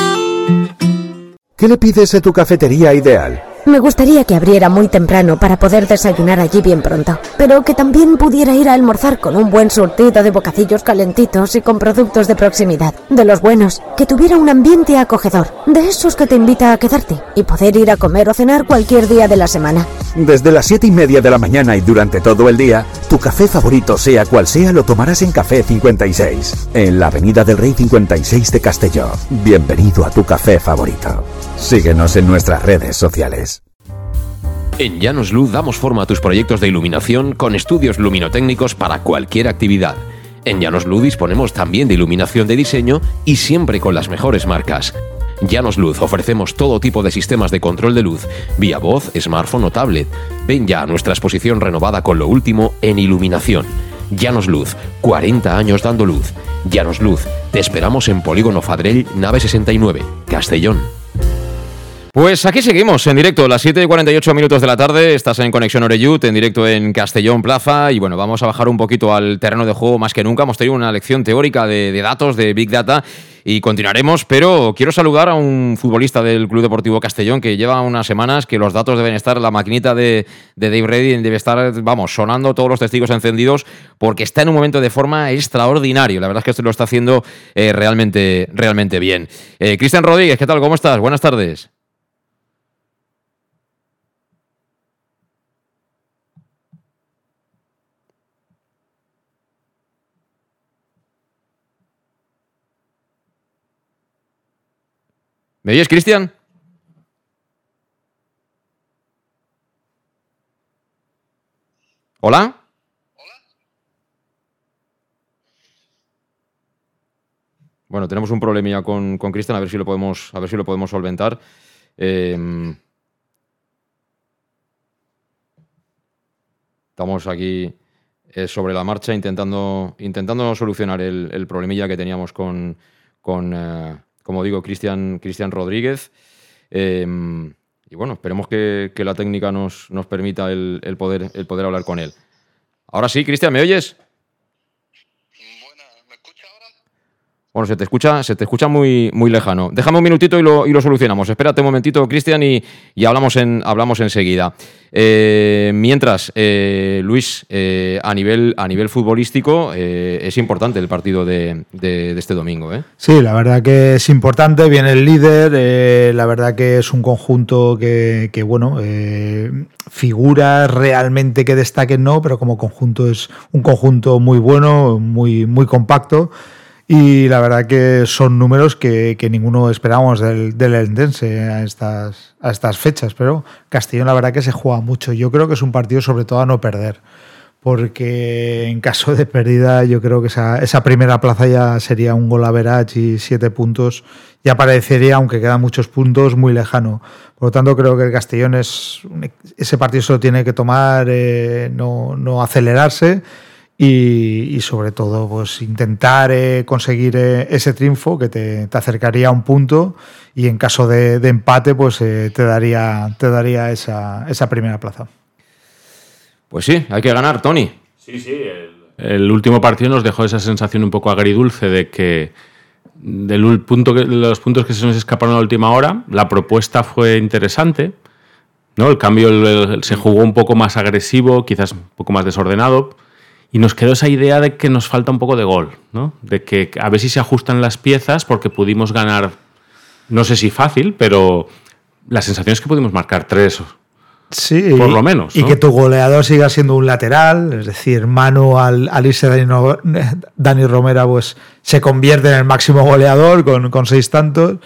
H: ¿Qué le pides a tu cafetería ideal?
I: Me gustaría que abriera muy temprano para poder desayunar allí bien pronto, pero que también pudiera ir a almorzar con un buen surtido de bocacillos calentitos y con productos de proximidad, de los buenos, que tuviera un ambiente acogedor, de esos que te invita a quedarte y poder ir a comer o cenar cualquier día de la semana.
H: Desde las 7 y media de la mañana y durante todo el día, tu café favorito, sea cual sea, lo tomarás en Café 56, en la Avenida del Rey 56 de Castelló. Bienvenido a tu café favorito. Síguenos en nuestras redes sociales.
G: En Llanos Luz damos forma a tus proyectos de iluminación con estudios luminotécnicos para cualquier actividad. En Llanos Luz disponemos también de iluminación de diseño y siempre con las mejores marcas. Llanos Luz ofrecemos todo tipo de sistemas de control de luz, vía voz, smartphone o tablet. Ven ya a nuestra exposición renovada con lo último en iluminación. Llanos Luz, 40 años dando luz. Llanos Luz, te esperamos en Polígono Fadrell, nave 69, Castellón.
A: Pues aquí seguimos en directo, las 7 y 48 minutos de la tarde. Estás en Conexión Oreyut, en directo en Castellón Plaza. Y bueno, vamos a bajar un poquito al terreno de juego más que nunca. Hemos tenido una lección teórica de datos, de Big Data. Y continuaremos, pero quiero saludar a un futbolista del Club Deportivo Castellón que lleva unas semanas que los datos deben estar, la maquinita de, de Dave Reddy debe estar, vamos, sonando todos los testigos encendidos porque está en un momento de forma extraordinario. La verdad es que esto lo está haciendo eh, realmente, realmente bien. Eh, Cristian Rodríguez, ¿qué tal? ¿Cómo estás? Buenas tardes. ¿Me oyes, Cristian? ¿Hola? Bueno, tenemos un problemilla con, con Cristian, a ver si lo podemos, a ver si lo podemos solventar. Eh, estamos aquí eh, sobre la marcha intentando, intentando solucionar el, el problemilla que teníamos con, con eh, como digo, Cristian Rodríguez. Eh, y bueno, esperemos que, que la técnica nos, nos permita el, el poder, el poder hablar con él. Ahora sí, Cristian, ¿me oyes? Bueno, se te escucha, se te escucha muy, muy lejano. Déjame un minutito y lo, y lo solucionamos. Espérate un momentito, Cristian, y, y, hablamos, en, hablamos enseguida. Eh, mientras, eh, Luis, eh, a, nivel, a nivel futbolístico, es importante el partido de, de, este domingo.
B: Sí, la verdad que es importante. Viene el líder. la verdad que es un conjunto que, que bueno, figuras realmente que destaquen, no, pero como conjunto es un conjunto muy bueno, muy, muy compacto. Y la verdad que son números que, que ninguno esperábamos del, del Eldense a estas, a estas fechas, pero Castellón la verdad que se juega mucho. Yo creo que es un partido sobre todo a no perder, porque en caso de pérdida yo creo que esa, esa primera plaza ya sería un gol a verage y siete puntos ya parecería, aunque quedan muchos puntos, muy lejano. Por lo tanto, creo que el Castellón es ese partido se lo tiene que tomar, eh, no, no acelerarse y, y, sobre todo pues intentar eh, conseguir eh, ese triunfo que te, te, acercaría a un punto y en caso de, de empate pues eh, te daría, te daría esa, esa, primera plaza.
A: Pues sí, hay que ganar, Tony.
C: Sí, sí. El, el, último partido nos dejó esa sensación un poco agridulce de que del punto que, los puntos que se nos escaparon a la última hora, la propuesta fue interesante. ¿no? El cambio el, el, se jugó un poco más agresivo, quizás un poco más desordenado y nos quedó esa idea de que nos falta un poco de gol, ¿no? De que a ver si se ajustan las piezas porque pudimos ganar, no sé si fácil, pero la sensación es que pudimos marcar tres.
B: Sí,
C: por lo menos.
B: Y que tu goleador siga siendo un lateral, es decir, Manu al, al irse Dani, no, Dani Romera pues se convierte en el máximo goleador con, con seis tantos.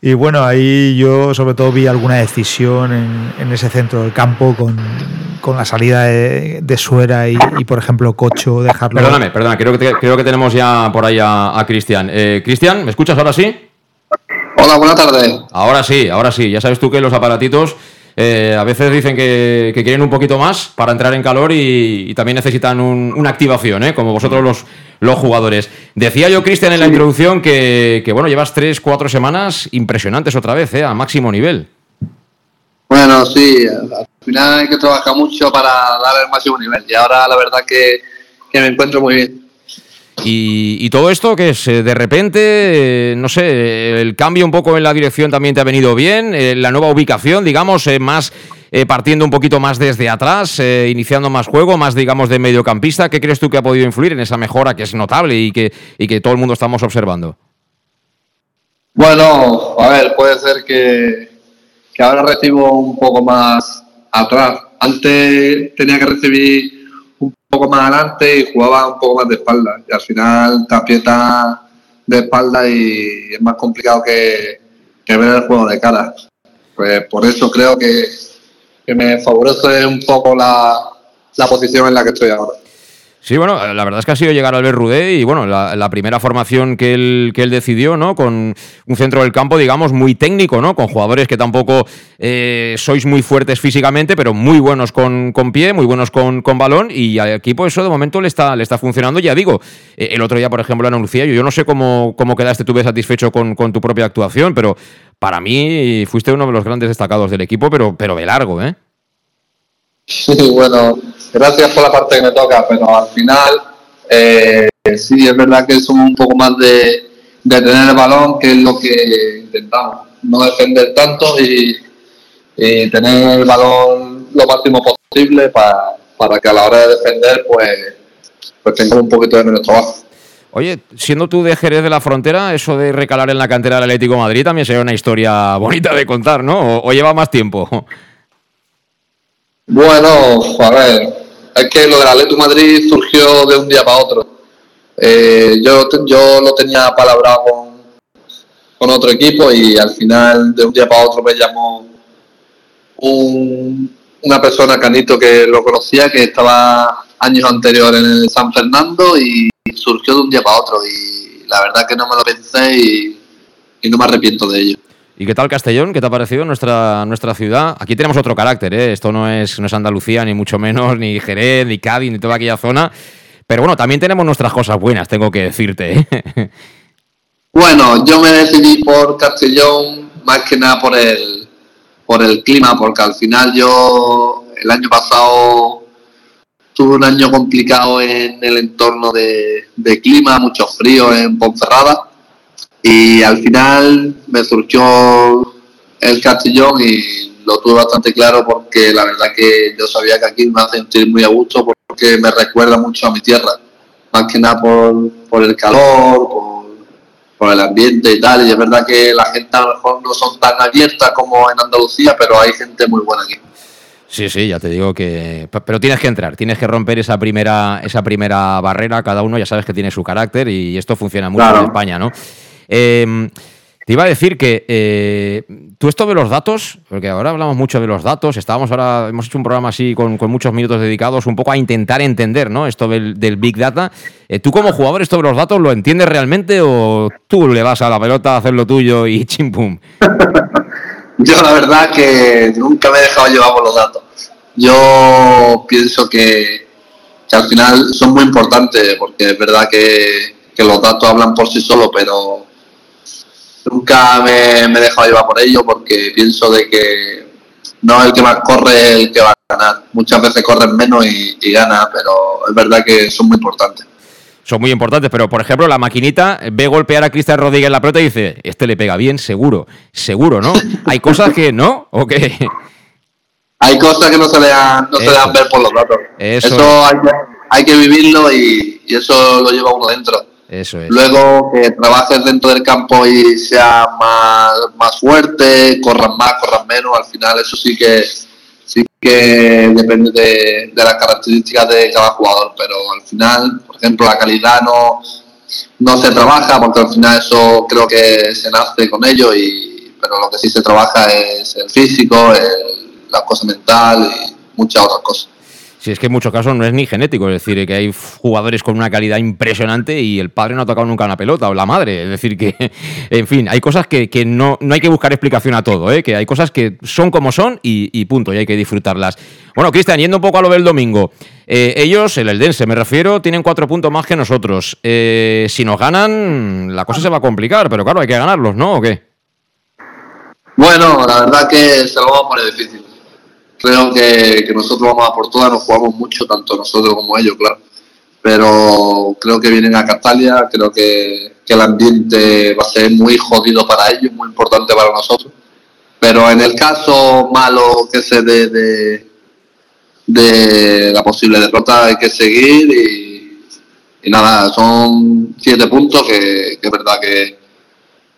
B: Y bueno, ahí yo sobre todo vi alguna decisión en, en ese centro del campo con, con la salida de, de Suera y, y, por ejemplo, Cocho, dejarlo.
A: Perdóname, perdona, creo que, te, creo que tenemos ya por ahí a, a Cristian. Eh, Cristian, ¿me escuchas ahora sí?
J: Hola, buenas tardes.
A: Ahora sí, ahora sí. Ya sabes tú que los aparatitos eh, a veces dicen que, que, quieren un poquito más para entrar en calor y, y también necesitan un, una activación, ¿eh? como vosotros los, los jugadores. Decía yo, Cristian, en la introducción que, que, bueno, llevas tres, cuatro semanas impresionantes otra vez, ¿eh? a máximo nivel.
J: Bueno, sí, al final hay que trabajar mucho para dar el máximo nivel y ahora la verdad que, que me encuentro muy bien.
A: Y, todo esto que es eh, de repente, eh, no sé, el cambio un poco en la dirección también te ha venido bien, eh, la nueva ubicación, digamos, más partiendo un poquito más desde atrás, iniciando más juego, más digamos de mediocampista. ¿Qué crees tú que ha podido influir en esa mejora que es notable y que, y que todo el mundo estamos observando?
J: Bueno, a ver, puede ser que, que ahora recibo un poco más atrás. Antes tenía que recibir un poco más adelante y jugaba un poco más de espalda. Y al final te aprietas de espalda y es más complicado que, ver el juego de cara. Pues por eso creo que, me favorece un poco la, la posición en la que estoy ahora.
A: Sí, bueno, la verdad es que ha sido llegar Albert Rudé y bueno, la, primera formación que él, que él decidió, ¿no? Con un centro del campo, digamos, muy técnico, ¿no? Con jugadores que tampoco eh, sois muy fuertes físicamente, pero muy buenos con, pie, muy buenos con, balón y al equipo eso de momento le está, le está funcionando. Ya digo, eh, el otro día, por ejemplo, en yo, yo no sé cómo, cómo quedaste tú satisfecho con, con tu propia actuación, pero para mí fuiste uno de los grandes destacados del equipo, pero, pero de largo, ¿eh?
J: Sí, bueno, gracias por la parte que me toca, pero al final eh, sí, es verdad que somos un poco más de, tener el balón, que es lo que intentamos, no defender tanto y, tener el balón lo máximo posible para, para que a la hora de defender pues, pues tengamos un poquito de menos trabajo.
A: Oye, siendo tú de Jerez de la Frontera, eso de recalar en la cantera del Atlético Madrid también sería una historia bonita de contar, ¿no? o lleva más tiempo?
J: Bueno, a ver, es que lo del Atlético Madrid surgió de un día para otro. Eh, yo, yo lo tenía palabrado con, con, otro equipo y al final de un día para otro me llamó un, una persona, Canito, que lo conocía, que estaba años anteriores en el San Fernando y surgió de un día para otro y la verdad que no me lo pensé y, y no me arrepiento de ello.
A: ¿Y qué tal Castellón? ¿Qué te ha parecido nuestra, nuestra ciudad? Aquí tenemos otro carácter, ¿eh? Esto no es, no es Andalucía, ni mucho menos, ni Jerez, ni Cádiz, ni toda aquella zona. Pero bueno, también tenemos nuestras cosas buenas, tengo que decirte. ¿eh?
J: Bueno, yo me decidí por Castellón más que nada por el, por el clima, porque al final yo el año pasado tuve un año complicado en el entorno de, de clima, mucho frío en Ponferrada y al final me surgió el Castellón y lo tuve bastante claro porque la verdad que yo sabía que aquí me a sentir muy a gusto porque me recuerda mucho a mi tierra. Más que nada por, el calor, por, el ambiente y tal. Y es verdad que la gente a lo mejor no son tan abiertas como en Andalucía, pero hay gente muy buena aquí.
A: Sí, sí, ya te digo que. Pero tienes que entrar, tienes que romper esa primera, esa primera barrera. Cada uno ya sabes que tiene su carácter y esto funciona mucho en España, ¿no? Em, te iba a decir que eh, tú esto de los datos, porque ahora hablamos mucho de los datos, estábamos ahora, hemos hecho un programa así con, muchos minutos dedicados un poco a intentar entender, ¿no? Esto del, Big Data. Eh, ¿Tú como jugador esto de los datos lo entiendes realmente o tú le vas a la pelota a hacer lo tuyo y chimpum?
J: Yo la verdad que nunca me he dejado llevar por los datos. Yo pienso que, al final son muy importantes porque es verdad que, que los datos hablan por sí solos, pero nunca me, he dejado llevar por ello porque pienso de que no el que más corre el que va a ganar. Muchas veces corren menos y, gana, pero es verdad que son muy importantes.
A: Son muy importantes, pero por ejemplo, la maquinita ve golpear a Cristian Rodríguez en la pelota y dice: Este le pega bien, seguro, seguro, ¿no? Hay cosas que no, ¿o qué?
J: Hay cosas que no se le dan, no se dan ver por los datos. Eso, hay, que, vivirlo y, y eso lo lleva uno dentro. Luego que trabajes dentro del campo y sea más, más fuerte, corran más, corran menos, al final eso sí que sí que depende de, las características de cada jugador, pero al final, por ejemplo, la calidad no, no se trabaja porque al final eso creo que se nace con ello, y, pero lo que sí se trabaja es el físico, la cosa mental y muchas otras cosas.
A: Si es que en muchos casos no es ni genético, es decir, que hay jugadores con una calidad impresionante y el padre no ha tocado nunca una pelota, o la madre. Es decir, que, en fin, hay cosas que, no, no, hay que buscar explicación a todo, ¿eh? que hay cosas que son como son y, punto, y hay que disfrutarlas. Bueno, Cristian, yendo un poco a lo del domingo, eh, ellos, el Eldense me refiero, tienen cuatro puntos más que nosotros. Eh, si nos ganan, la cosa se va a complicar, pero claro, hay que ganarlos, ¿no? ¿O qué?
J: Bueno, la verdad que se lo vamos a poner difícil creo que, nosotros vamos a por todas, nos jugamos mucho, tanto nosotros como ellos, claro. pero creo que vienen a Castalia, creo que, el ambiente va a ser muy jodido para ellos, muy importante para nosotros. Pero en el caso malo que se dé de, de la posible derrota hay que seguir y, nada, son siete puntos que, es verdad que,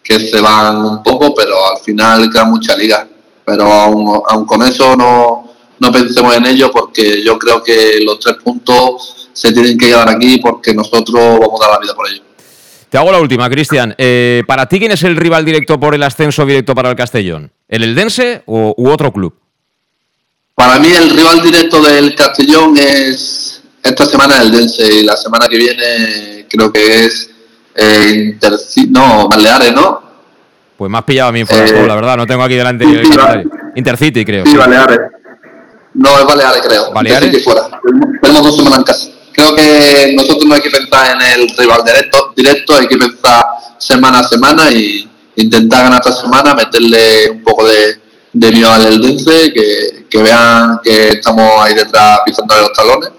J: que, se van un poco, pero al final queda mucha liga. Pero aún, con eso no, no pensemos en ello porque yo creo que los tres puntos se tienen que llevar aquí porque nosotros vamos a dar la vida por ello.
A: Te hago la última, Cristian. Eh, ¿Para ti quién es el rival directo por el ascenso directo para el Castellón? ¿El Eldense o, u otro club?
J: Para mí el rival directo del Castellón es esta semana el Eldense y la semana que viene creo que es eh, no, Baleares, ¿no?
A: Pues me has pillado a mí fuera eh, la verdad, no tengo aquí delante Intercity, creo.
J: Sí, Baleares. No, es Baleares, creo.
A: ¿Baleares?
J: fuera. Tenemos dos semanas en casa creo que nosotros no hay que pensar en el rival directo, directo hay que pensar semana a semana y intentar ganar esta semana, meterle un poco de, de miedo al Eldense, que, que vean que estamos ahí detrás pisando los talones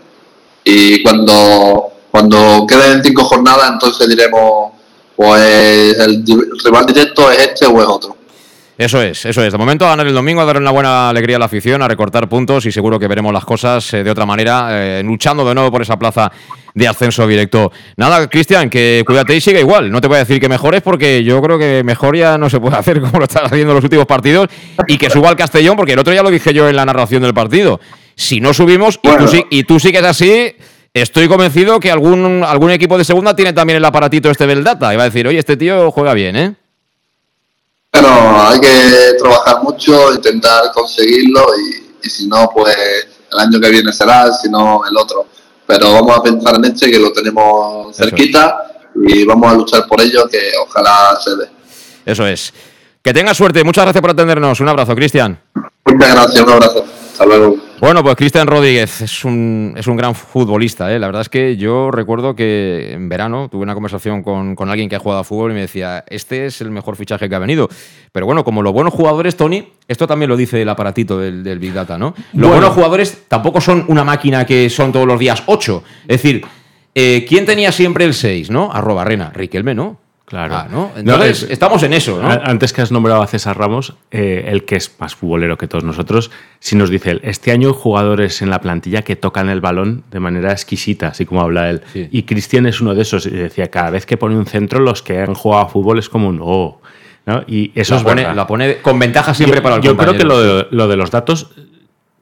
J: y cuando, cuando queden cinco jornadas entonces diremos pues el rival directo es este o es otro.
A: Eso es, eso es. De momento a ganar el domingo, a dar una buena alegría a la afición, a recortar puntos y seguro que veremos las cosas eh, de otra manera, eh, luchando de nuevo por esa plaza de ascenso directo. Nada, Cristian, que cuídate y siga igual. No te voy a decir que mejores porque yo creo que mejor ya no se puede hacer como lo estás haciendo en los últimos partidos y que suba al Castellón porque el otro ya lo dije yo en la narración del partido. Si no subimos y, tú, y tú sigues así, estoy convencido que algún, algún equipo de segunda tiene también el aparatito este del data y va a decir, oye, este tío juega bien, ¿eh?
J: Bueno, hay que trabajar mucho, intentar conseguirlo y, si no, pues el año que viene será, si no, el otro. Pero vamos a pensar en este, que lo tenemos cerquita y vamos a luchar por ello, que ojalá se dé.
A: Eso es. Que tenga suerte. Muchas gracias por atendernos. Un abrazo, Cristian.
J: Muchas gracias, un abrazo. Hasta luego.
A: Bueno, pues Cristian Rodríguez es un, es un gran futbolista. ¿eh? La verdad es que yo recuerdo que en verano tuve una conversación con, con, alguien que ha jugado a fútbol y me decía, este es el mejor fichaje que ha venido. Pero bueno, como los buenos jugadores, Tony, esto también lo dice el aparatito del, Big Data, ¿no? Los buenos jugadores tampoco son una máquina que son todos los días ocho. Es decir, eh, ¿quién tenía siempre el 6, no? Arroba Rena, Riquelme, ¿no?
C: Claro.
A: Ah, ¿no? Entonces, estamos en eso, ¿no?
C: Antes que has nombrado a César Ramos, eh, el que es más futbolero que todos nosotros, si nos dice él, este año hay jugadores en la plantilla que tocan el balón de manera exquisita, así como habla él. Y Cristian es uno de esos. Y decía, cada vez que pone un centro, los que han jugado a fútbol es como un oh. ¿no? Y eso
A: la pone, La pone con ventaja siempre para el
C: Yo creo que lo de, lo de los datos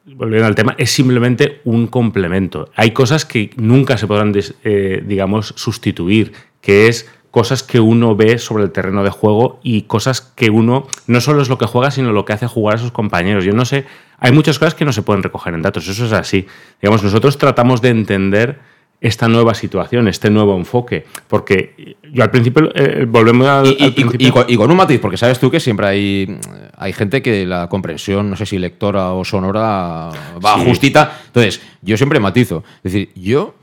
C: volviendo al tema, es simplemente un complemento. Hay cosas que nunca se podrán, eh, digamos, sustituir, que es cosas que uno ve sobre el terreno de juego y cosas que uno no solo es lo que juega, sino lo que hace jugar a sus compañeros. Yo no sé, hay muchas cosas que no se pueden recoger en datos, eso es así. Digamos, nosotros tratamos de entender esta nueva situación, este nuevo enfoque, porque yo al principio eh, volvemos al,
A: y, y, con, un matiz, porque sabes tú que siempre hay, hay gente que la comprensión, no sé si lectora o sonora, va justita. Entonces, yo siempre matizo. Es decir, yo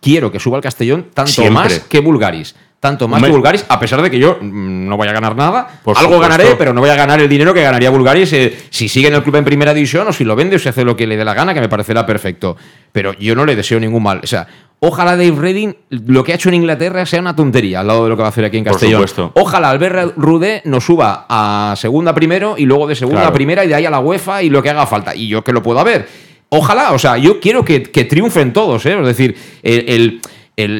A: quiero que suba al Castellón tanto más que Bulgaris. Tanto más que Bulgaris, a pesar de que yo mm, no voy a ganar nada. Algo ganaré, pero no voy a ganar el dinero que ganaría Bulgaris eh, si sigue en el club en primera división o si lo vende o si hace lo que le dé la gana, que me parecerá perfecto. Pero yo no le deseo ningún mal. O sea, Ojalá Dave Redding, lo que ha hecho en Inglaterra, sea una tontería al lado de lo que va a hacer aquí en Castellón. Ojalá Albert Rudé nos suba a segunda primero y luego de segunda a primera y de ahí a la UEFA y lo que haga falta. Y yo que lo puedo ver. Ojalá, o sea, yo quiero que, triunfen todos, ¿eh? Es decir, el,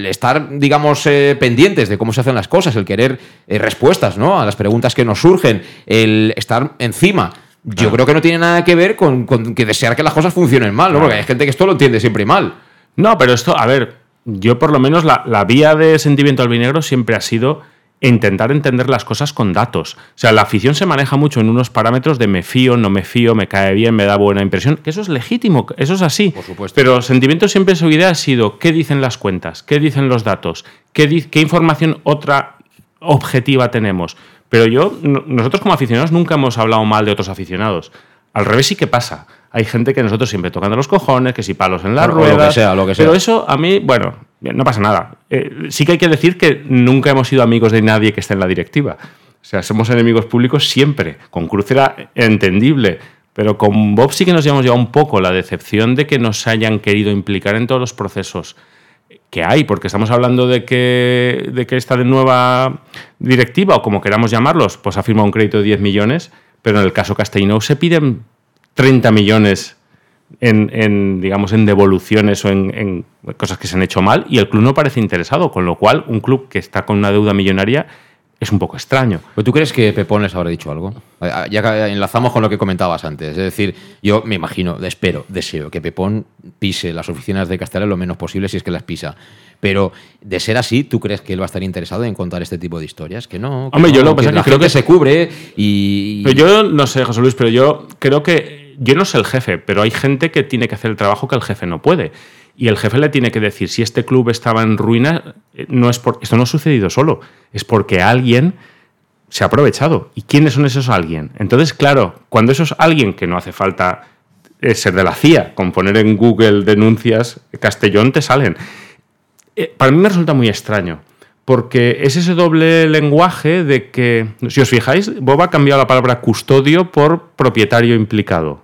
A: estar, digamos, eh, pendientes de cómo se hacen las cosas, el querer eh, respuestas, ¿no? A las preguntas que nos surgen, el estar encima. Yo creo que no tiene nada que ver con, que desear que las cosas funcionen mal, ¿no? Porque hay gente que esto lo entiende siempre mal.
C: No, pero esto, a ver, yo por lo menos la, la vía de sentimiento albinegro siempre ha sido intentar entender las cosas con datos. O sea, la afición se maneja mucho en unos parámetros de me fío, no me fío, me cae bien, me da buena impresión, que eso es legítimo, eso es así.
A: Por supuesto.
C: Pero el sentimiento siempre su idea ha sido qué dicen las cuentas, qué dicen los datos, qué, qué información otra objetiva tenemos. Pero yo, nosotros como aficionados nunca hemos hablado mal de otros aficionados. Al revés sí que pasa. Hay gente que nosotros siempre tocando los cojones, que si palos en la rueda.
A: Lo que sea, lo que sea.
C: Pero eso a mí, bueno, no pasa nada. Eh, sí que hay que decir que nunca hemos sido amigos de nadie que esté en la directiva. O sea, somos enemigos públicos siempre. Con Cruz era entendible. Pero con Bob sí que nos llevamos ya un poco la decepción de que nos hayan querido implicar en todos los procesos que hay, porque estamos hablando de que, de que esta nueva directiva, o como queramos llamarlos, pues ha firmado un crédito de 10 millones, pero en el caso Castellino se piden 30 millones en, digamos, en devoluciones o en, en, cosas que se han hecho mal y el club no parece interesado, con lo cual un club que está con una deuda millonaria es un poco extraño.
A: ¿Pero tú crees que Pepón les habrá dicho algo? Ya enlazamos con lo que comentabas antes. Es decir, yo me imagino, espero, deseo que Pepón pise las oficinas de Castellón lo menos posible si es que las pisa. Pero de ser así, ¿tú crees que él va a estar interesado en contar este tipo de historias? Que no.
C: Hombre, yo lo que,
A: creo que se cubre y.
C: Pero yo no sé, José Luis, pero yo creo que. Yo no sé el jefe, pero hay gente que tiene que hacer el trabajo que el jefe no puede. Y el jefe le tiene que decir, si este club estaba en ruina, eh, no es por, esto no ha sucedido solo, es porque alguien se ha aprovechado. ¿Y quiénes son esos alguien? Entonces, claro, cuando eso es alguien que no hace falta eh, ser de la CIA, con poner en Google denuncias, Castellón te salen. Eh, para mí me resulta muy extraño, porque es ese doble lenguaje de que, si os fijáis, Bob ha cambiado la palabra custodio por propietario implicado.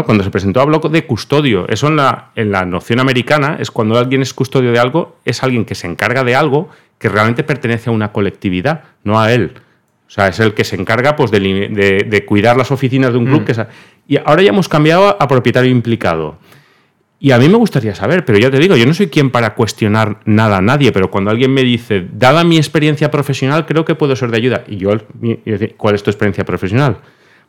C: Cuando se presentó habló de custodio. Eso en la, en la noción americana es cuando alguien es custodio de algo, es alguien que se encarga de algo que realmente pertenece a una colectividad, no a él. O sea, es el que se encarga pues, de, cuidar las oficinas de un club. Mm. y ahora ya hemos cambiado a propietario implicado. Y a mí me gustaría saber, pero ya te digo, yo no soy quien para cuestionar nada a nadie, pero cuando alguien me dice, dada mi experiencia profesional, creo que puedo ser de ayuda. Y yo, ¿cuál es tu experiencia profesional?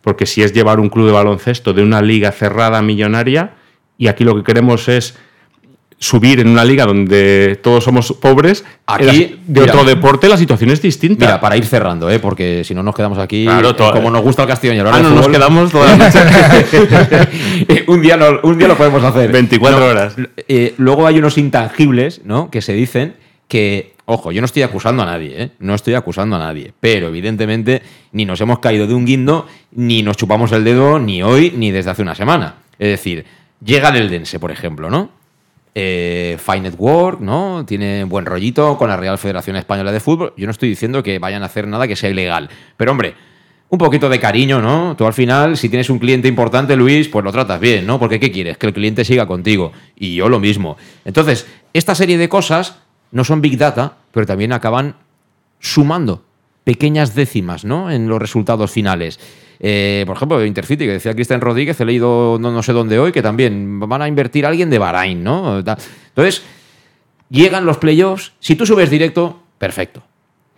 C: Porque si es llevar un club de baloncesto de una liga cerrada millonaria, y aquí lo que queremos es subir en una liga donde todos somos pobres, aquí de otro deporte la situación es distinta.
A: Mira, para ir cerrando, ¿eh? porque si no nos quedamos aquí, como nos gusta el Castillo y
C: ahora ah, no nos quedamos toda
A: un, día un día lo podemos hacer.
C: 24 horas.
A: Eh, luego hay unos intangibles ¿no? que se dicen que Ojo, yo no estoy acusando a nadie, ¿eh? no estoy acusando a nadie, pero evidentemente ni nos hemos caído de un guindo, ni nos chupamos el dedo, ni hoy, ni desde hace una semana. Es decir, llega el Dense, por ejemplo, ¿no? Eh, Fine Network, ¿no? Tiene buen rollito con la Real Federación Española de Fútbol. Yo no estoy diciendo que vayan a hacer nada que sea ilegal, pero hombre, un poquito de cariño, ¿no? Tú al final, si tienes un cliente importante, Luis, pues lo tratas bien, ¿no? Porque ¿qué quieres? Que el cliente siga contigo. Y yo lo mismo. Entonces, esta serie de cosas no son Big Data, pero también acaban sumando pequeñas décimas ¿no? en los resultados finales. Eh, por ejemplo, Intercity, que decía Cristian Rodríguez, he leído no, no, sé dónde hoy, que también van a invertir a alguien de Bahrain, ¿no? Entonces, llegan los playoffs. Si tú subes directo, perfecto.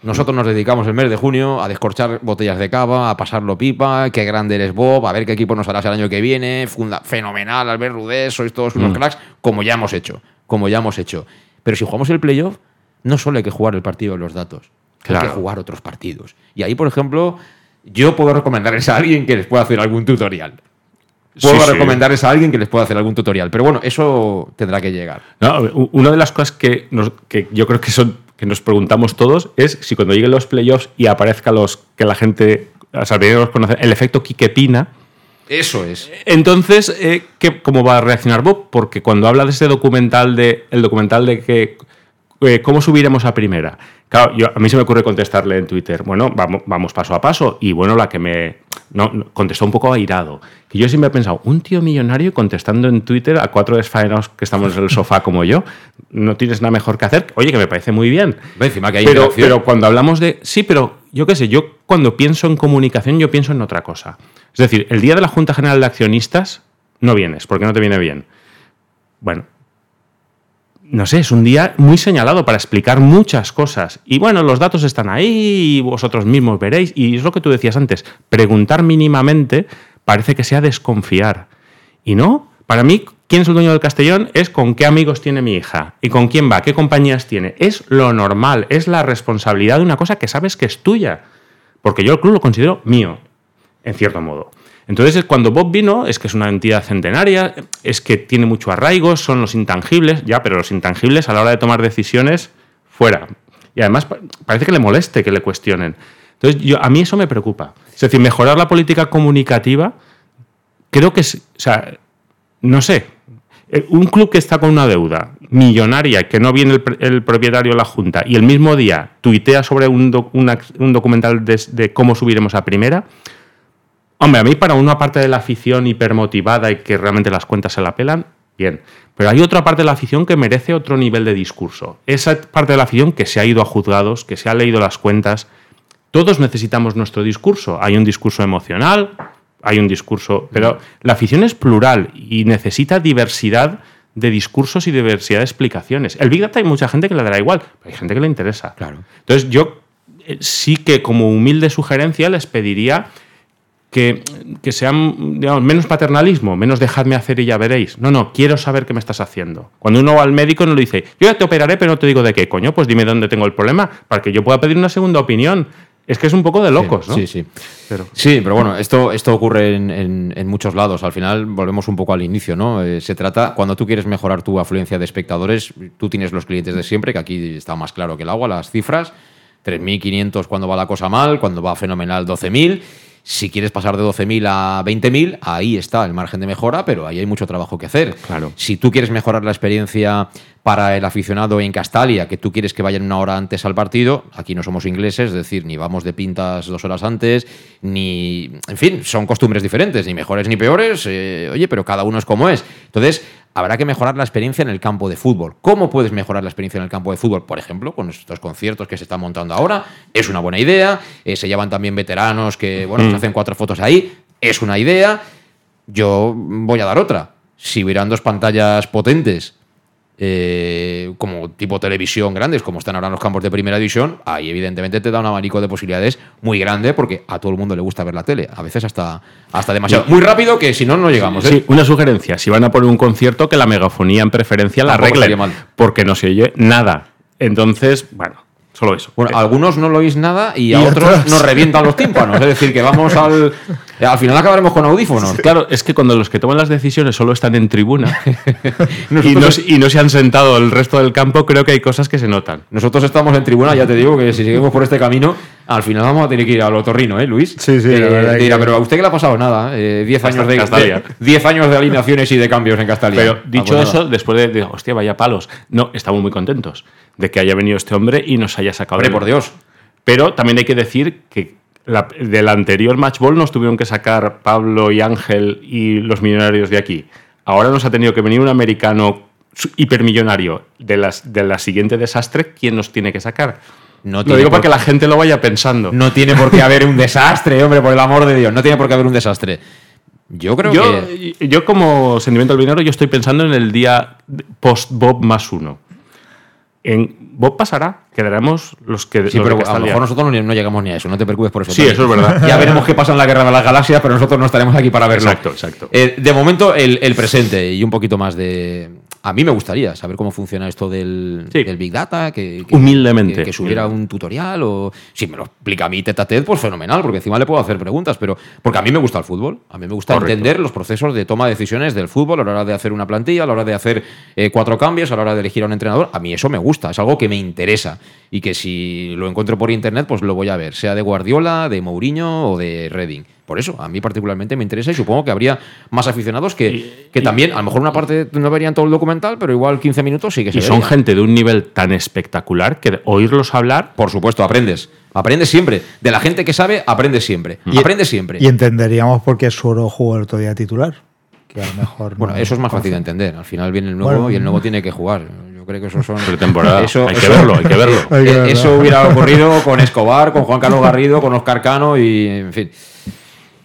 A: Nosotros nos dedicamos el mes de junio a descorchar botellas de cava, a pasarlo pipa, qué grande eres Bob, a ver qué equipo nos harás el año que viene, funda, fenomenal, Albert Rudés, sois todos unos mm. cracks, como ya hemos hecho, como ya hemos hecho. Pero si jugamos el playoff, no solo hay que jugar el partido de los datos, hay que jugar otros partidos. Y ahí, por ejemplo, yo puedo recomendarles a alguien que les pueda hacer algún tutorial. Puedo recomendarles a alguien que les pueda hacer algún tutorial. Pero bueno, eso tendrá que llegar.
C: una de las cosas que, yo creo que son que nos preguntamos todos es si cuando lleguen los playoffs y aparezca los que la gente, o sea, los conoce, el efecto Quiquepina,
A: eso es.
C: Entonces, eh, ¿cómo va a reaccionar Bob? Porque cuando habla de ese documental de el documental de que eh, cómo subiremos a primera. Claro, a mí se me ocurre contestarle en Twitter, bueno, vamos, vamos paso a paso. Y bueno, la que me no, contestó un poco airado. Que yo siempre he pensado, un tío millonario contestando en Twitter a cuatro desfaenados que estamos en el sofá como yo, no tienes nada mejor que hacer. Oye, que me parece muy bien.
A: Encima que hay
C: pero, pero cuando hablamos de. Sí, pero yo qué sé, yo cuando pienso en comunicación, yo pienso en otra cosa. Es decir, el día de la Junta General de Accionistas no vienes, porque no te viene bien. Bueno, no sé, es un día muy señalado para explicar muchas cosas. Y bueno, los datos están ahí y vosotros mismos veréis. Y es lo que tú decías antes, preguntar mínimamente parece que sea desconfiar. Y no, para mí, quién es el dueño del Castellón es con qué amigos tiene mi hija y con quién va, qué compañías tiene. Es lo normal, es la responsabilidad de una cosa que sabes que es tuya. Porque yo el club lo considero mío en cierto modo. Entonces, cuando Bob vino, es que es una entidad centenaria, es que tiene mucho arraigo, son los intangibles, ya, pero los intangibles a la hora de tomar decisiones, fuera. Y además parece que le moleste que le cuestionen. Entonces, yo, a mí eso me preocupa. Es decir, mejorar la política comunicativa, creo que es, o sea, no sé, eh, un club que está con una deuda millonaria, que no viene el, propietario de la Junta, y el mismo día tuitea sobre un, documental de, cómo subiremos a primera, Hombre, a mí para una parte de la afición hipermotivada y que realmente las cuentas se la pelan, Bien. Pero hay otra parte de la afición que merece otro nivel de discurso. Esa parte de la afición que se ha ido a juzgados, que se ha leído las cuentas. Todos necesitamos nuestro discurso. Hay un discurso emocional, hay un discurso. Pero la afición es plural y necesita diversidad de discursos y diversidad de explicaciones. El Big Data hay mucha gente que le dará igual, pero hay gente que le interesa.
A: Claro.
C: Entonces, yo eh, sí que como humilde sugerencia les pediría que, que sean digamos, menos paternalismo, menos dejadme hacer y ya veréis. No, no, quiero saber qué me estás haciendo. Cuando uno va al médico no le dice, yo ya te operaré, pero no te digo de qué, coño, pues dime dónde tengo el problema, para que yo pueda pedir una segunda opinión. Es que es un poco de locos,
A: sí,
C: ¿no?
A: Sí, sí.
C: Pero,
A: Sí, pero bueno, esto, esto ocurre en, en- en muchos lados. Al final volvemos un poco al inicio, ¿no? Eh, se trata, cuando tú quieres mejorar tu afluencia de espectadores, tú tienes los clientes de siempre, que aquí está más claro que el agua, las cifras. 3.500 cuando va la cosa mal, cuando va fenomenal 12.000. Si quieres pasar de 12.000 a 20.000, ahí está el margen de mejora, pero ahí hay mucho trabajo que hacer.
C: Claro.
A: Si tú quieres mejorar la experiencia para el aficionado en Castalia, que tú quieres que vayan una hora antes al partido, aquí no somos ingleses, es decir, ni vamos de pintas dos horas antes, ni. En fin, son costumbres diferentes, ni mejores ni peores, eh, oye, pero cada uno es como es. Entonces, habrá que mejorar la experiencia en el campo de fútbol. ¿Cómo puedes mejorar la experiencia en el campo de fútbol? Por ejemplo, con estos conciertos que se están montando ahora, es una buena idea. Eh, se llevan también veteranos que, bueno,
C: Mm.
A: se hacen cuatro fotos ahí, es una idea. Yo voy a dar otra. Si hubieran dos pantallas potentes, eh, como tipo televisión grandes, como están ahora en los campos de primera división, ahí evidentemente te da un abanico de posibilidades muy grande porque a todo el mundo le gusta ver la tele. A veces hasta, hasta demasiado. Muy rápido que si no, no llegamos. ¿eh?
C: Sí, una sugerencia. Si van a poner un concierto, que la megafonía en preferencia la arreglen. Porque no se oye nada. Entonces, bueno, solo eso.
A: Bueno,
C: Eh,
A: a algunos no lo oís nada y a
B: Y
A: otros
B: otros-
A: nos revientan los tímpanos. Es decir, que vamos al. Al final acabaremos con audífonos.
C: Claro, es que cuando los que toman las decisiones solo están en tribuna y, no,
A: Nosotros-
C: y no se han sentado el resto del campo, creo que hay cosas que se notan.
A: Nosotros estamos en tribuna, ya te digo que si seguimos por este camino, al final vamos a tener que ir al otorrino, ¿eh, Luis?
B: Sí, sí, la
A: Eh,
B: verdad que-
A: pero a usted que le ha pasado nada, eh, 10 años de, 10 años de alineaciones y de cambios en Castalia.
C: Pero
A: Ah,
C: dicho
A: pues nada.
C: eso, después de, de, hostia, vaya palos. No, estamos muy contentos de que haya venido este hombre y nos haya sacado.
A: Hombre, por Dios.
C: Pero también hay que decir que la- del anterior match ball nos tuvieron que sacar Pablo y Ángel y los millonarios de aquí. Ahora nos ha tenido que venir un americano hipermillonario de, las, de la siguiente desastre. ¿Quién nos tiene que sacar?
A: No
C: Lo digo
A: por
C: para que la gente lo vaya pensando.
A: No tiene por qué haber un desastre, hombre, por el amor de Dios. No tiene por qué haber un desastre. Yo creo
C: yo,
A: que.
C: yo, como sentimiento del dinero, yo estoy pensando en el día post-Bob más uno. En Bob pasará, quedaremos los que.
A: Sí,
C: los
A: pero a lo mejor nosotros no, no llegamos ni a eso, no te preocupes por eso.
C: Sí, eso es verdad.
A: Ya veremos qué pasa en la guerra de las galaxias, pero nosotros no estaremos aquí para verlo.
C: Exacto, exacto.
A: Eh, de momento, el, el presente y un poquito más de. A mí me gustaría saber cómo funciona esto del,
C: Sí.
A: del Big Data, que, que-
C: Humildemente.
A: que, que subiera un tutorial o si me lo explica a mí tete a tete, pues fenomenal, porque encima le puedo hacer preguntas, pero porque a mí me gusta el fútbol, a mí me gusta
C: Correcto.
A: entender los procesos de toma de decisiones del fútbol a la hora de hacer una plantilla, a la hora de hacer eh, cuatro cambios, a la hora de elegir a un entrenador, a mí eso me gusta, es algo que me interesa y que si lo encuentro por internet, pues lo voy a ver, sea de Guardiola, de Mourinho o de Reading. Por eso, a mí particularmente me interesa y supongo que habría más aficionados que,
C: Y-
A: que
C: y-
A: también, a lo mejor una parte no verían todo el documental, pero igual 15 minutos sí que se
C: Y son
A: vería.
C: gente de un nivel tan espectacular que oírlos hablar.
A: Por supuesto, aprendes. Aprendes siempre. De la gente que sabe, aprendes siempre.
B: Y-
A: aprendes siempre.
B: Y entenderíamos por qué Suero jugó el otro día titular. Que a lo mejor.
A: Bueno,
B: no-
A: eso es más fácil de entender. Al final viene el nuevo
B: Bueno.
A: y el nuevo tiene que jugar. Yo creo que eso son.
C: Pretemporada.
A: Eso-
C: hay que
A: eso-
C: verlo, hay que verlo.
B: Hay que
A: Eh,
B: verlo.
A: Eso hubiera ocurrido con Escobar, con Juan Carlos Garrido, con Oscar Cano y en fin.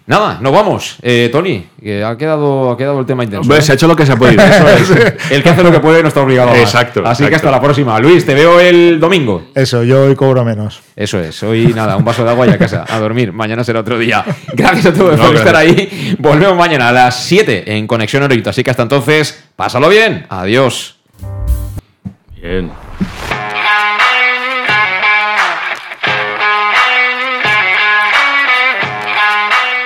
A: Nada, nos vamos. Eh, Tony, que ha quedado, ha quedado el tema intenso. ¿eh?
C: se ha hecho lo que se ha podido. Eso es.
A: El que hace lo que puede no está obligado a más.
C: Exacto,
A: Así que hasta la próxima. Luis, te veo el domingo.
B: Eso, yo hoy cobro menos.
A: Eso es, hoy nada, un vaso de agua y a casa, a dormir. Mañana será otro día. Gracias a todos
C: No,
A: por
C: gracias.
A: estar ahí. Volvemos mañana a las 7 en Conexión Orito. Así que hasta entonces, pásalo bien. Adiós.
C: Bien.